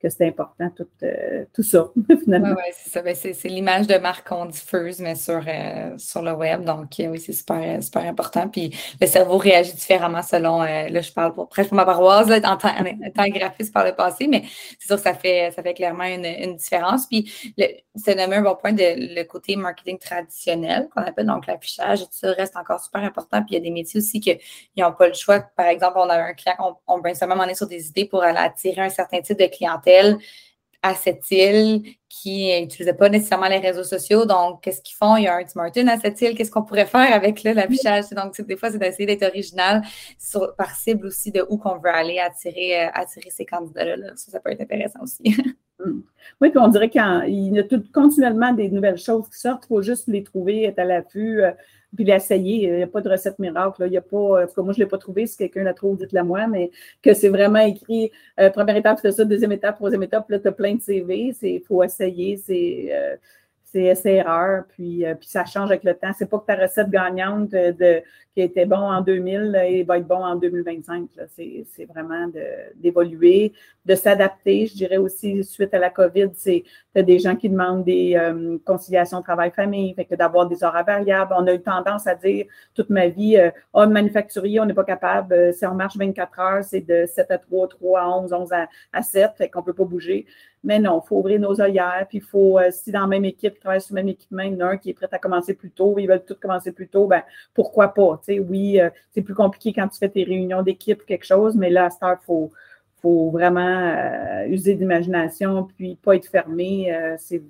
que c'est important, tout, euh, tout ça, finalement. Oui, c'est ça. Ben, c'est l'image de marque qu'on diffuse, mais sur, euh, sur le web. Donc, euh, oui, c'est super, super important. Puis le cerveau réagit différemment selon, là, je parle pour, presque pour ma paroisse, là, en tant, graphiste par le passé, mais c'est sûr que ça fait, ça fait clairement une, une différence. Puis, c'est nommé un bon point de le côté marketing traditionnel, qu'on appelle donc l'affichage, tout ça reste encore super important. Puis, il y a des métiers aussi qui n'ont pas le choix. Par exemple, on a un client, on, on brainstorm, on est sur des idées pour aller attirer un certain type de clientèle à cette île qui n'utilisait pas nécessairement les réseaux sociaux. Donc, qu'est-ce qu'ils font? Il y a un Tim Martin à cette île. Qu'est-ce qu'on pourrait faire avec l'affichage? Donc, des fois, c'est d'essayer d'être original par cible aussi de où qu'on veut aller attirer, euh, attirer ces candidats-là. Ça, ça peut être intéressant aussi. Oui, puis on dirait qu'il y a tout, continuellement des nouvelles choses qui sortent. Il faut juste les trouver, être à l'affût. Euh, puis l'essayer. Il n'y a pas de recette miracle. Il y a pas, en tout cas, moi, je ne l'ai pas trouvé. Si quelqu'un l'a trouvé, dites-le moi, mais que c'est vraiment écrit euh, première étape, fais ça, deuxième étape, troisième étape, là, tu as plein de CV. Il faut essayer. C'est. Euh, c'est essai-erreur, puis, euh, puis ça change avec le temps. C'est pas que ta recette gagnante de, qui était bon en 2000 et va être bon en 2025. C'est vraiment d'évoluer, de, s'adapter. Je dirais aussi, suite à la COVID, c'est des gens qui demandent des euh, conciliations travail-famille, fait que d'avoir des horaires variables. On a eu tendance à dire toute ma vie, euh, oh, manufacturier, on n'est pas capable, si on marche 24 heures, c'est de 7 à 3, 3 à 11, 11 à, à 7, fait qu'on peut pas bouger. Mais non, il faut ouvrir nos œillères, puis il faut, euh, si dans la même équipe, ils travaillent sur le même équipement, il y en a un qui est prêt à commencer plus tôt, ils veulent tous commencer plus tôt, ben pourquoi pas? Tu sais, oui, euh, c'est plus compliqué quand tu fais tes réunions d'équipe, quelque chose, mais là, à ce il faut, faut vraiment euh, user d'imagination, puis pas être fermé. c'est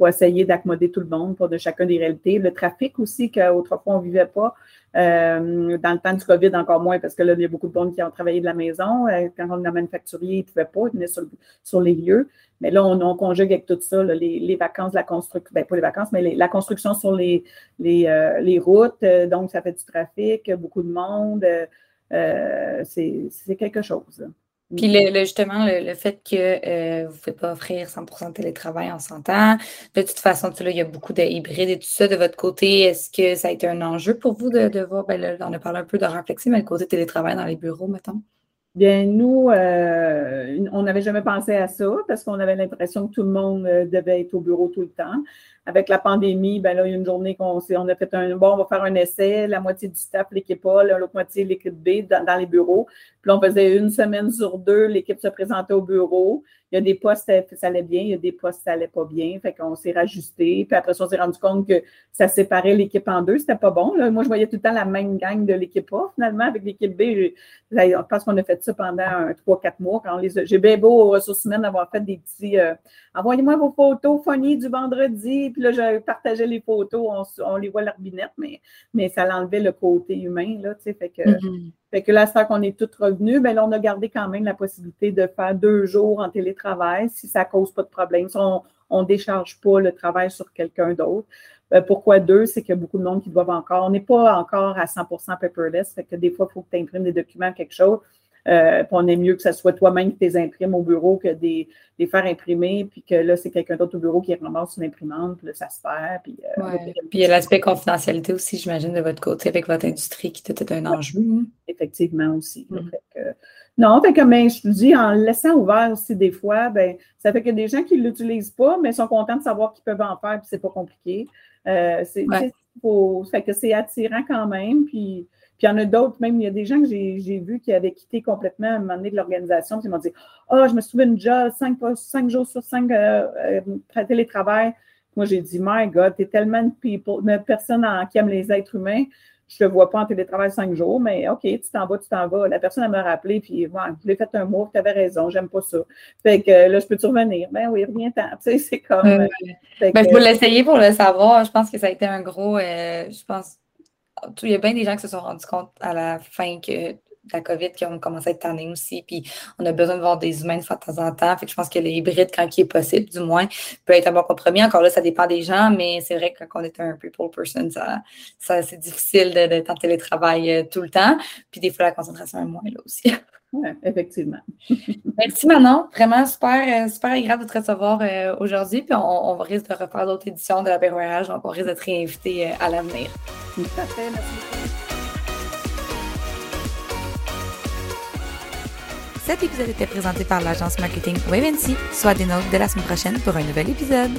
faut essayer d'accommoder tout le monde pour de chacun des réalités. Le trafic aussi, qu'autrefois on ne vivait pas. Euh, dans le temps du COVID, encore moins, parce que là, il y a beaucoup de monde qui ont travaillé de la maison. Euh, quand on est manufacturier, ils ne pouvaient pas, ils venaient sur, les lieux. Mais là, on, conjugue avec tout ça, les, vacances, la construction, ben, pas les vacances, mais la construction sur les, les, euh, routes. donc, ça fait du trafic, beaucoup de monde. c'est quelque chose. Puis le, justement, le, fait que euh, vous ne pouvez pas offrir 100% de télétravail, en s'entend. De toute façon, il y a beaucoup de hybrides et tout ça. De votre côté, est-ce que ça a été un enjeu pour vous de, voir, ben, on a parlé un peu de réflexion, mais le côté télétravail dans les bureaux, mettons? Bien, nous, euh, on n'avait jamais pensé à ça parce qu'on avait l'impression que tout le monde euh, devait être au bureau tout le temps. Avec la pandémie, ben là, il y a une journée qu'on on a fait un bon, on va faire un essai, la moitié du staff, l'équipe A, l'autre moitié, l'équipe B dans, les bureaux. Puis là, on faisait une semaine sur deux, l'équipe se présentait au bureau. Il y a des postes, ça allait bien, il y a des postes, ça allait pas bien. Fait qu'on s'est rajusté. Puis après on s'est rendu compte que ça séparait l'équipe en deux. C'était pas bon. Moi, je voyais tout le temps la même gang de l'équipe A, finalement, avec l'équipe B. Je, pense qu'on a fait ça pendant trois, quatre mois. J'ai bien beau aux ressources humaines avoir fait des petits euh, envoyez-moi vos photos funny du vendredi. Puis là, je partageais les photos, on, les voit l'arbinette, mais, mais ça l'enlevait le côté humain, là, tu sais. Fait que, mm-hmm. fait que là, c'est qu'on est tous revenus, mais là, on a gardé quand même la possibilité de faire deux jours en télétravail si ça ne cause pas de problème. Si on ne décharge pas le travail sur quelqu'un d'autre. Euh, pourquoi deux? C'est qu'il y a beaucoup de monde qui doivent encore. On n'est pas encore à 100% paperless, fait que des fois, il faut que tu imprimes des documents, quelque chose Euh, on est mieux que ce soit toi-même qui les imprimes au bureau que des, les faire imprimer, puis que là, c'est quelqu'un d'autre au bureau qui ramasse une imprimante, puis là, ça se perd. Puis, euh, puis il y a l'aspect confidentialité aussi, j'imagine, de votre côté avec votre industrie qui était un enjeu. Hein. Effectivement aussi. Mm. non, fait que, mais je te dis, en laissant ouvert aussi des fois, ben, ça fait que des gens qui ne l'utilisent pas, mais sont contents de savoir qu'ils peuvent en faire, puis c'est pas compliqué. Euh, c'est, fait que c'est attirant quand même, puis puis il y en a d'autres, même il y a des gens que j'ai vus qui avaient quitté complètement à un moment donné de l'organisation, puis ils m'ont dit Ah, oh, je me trouvé une job cinq, cinq jours sur cinq euh, euh, télétravail. Moi, j'ai dit My God, tu es tellement une, people, une personne qui aime les êtres humains. Je ne te vois pas en télétravail cinq jours, mais OK, tu t'en vas, tu t'en vas. La personne, elle m'a rappelé, puis voilà, je l'ai fait un mot, tu avais raison, j'aime pas ça. Fait que là, je peux-tu revenir? Ben oui, reviens-t'en. Tu sais, c'est comme. Euh, ben, je vais l'essayer pour le savoir. Je pense que ça a été un gros. je pense il y a bien des gens qui se sont rendus compte à la fin que la COVID qui ont commencé à être tannés aussi. Puis on a besoin de voir des humains de temps en temps. Fait que je pense que l'hybride, quand il est possible, du moins, peut être un bon compromis. Encore là, ça dépend des gens, mais c'est vrai que quand on est un people person, ça, ça c'est difficile d'être en télétravail euh, tout le temps. Puis des fois, la concentration est moins là aussi. Oui, effectivement. Merci Manon. Vraiment super, euh, super agréable de te recevoir euh, aujourd'hui. Puis on, on, risque de refaire d'autres éditions de la Voyage, donc on risque d'être réinvité euh, à l'avenir. Tout à fait, merci Cet épisode était présenté par l'agence marketing WebNC. Soit des notes de la semaine prochaine pour un nouvel épisode.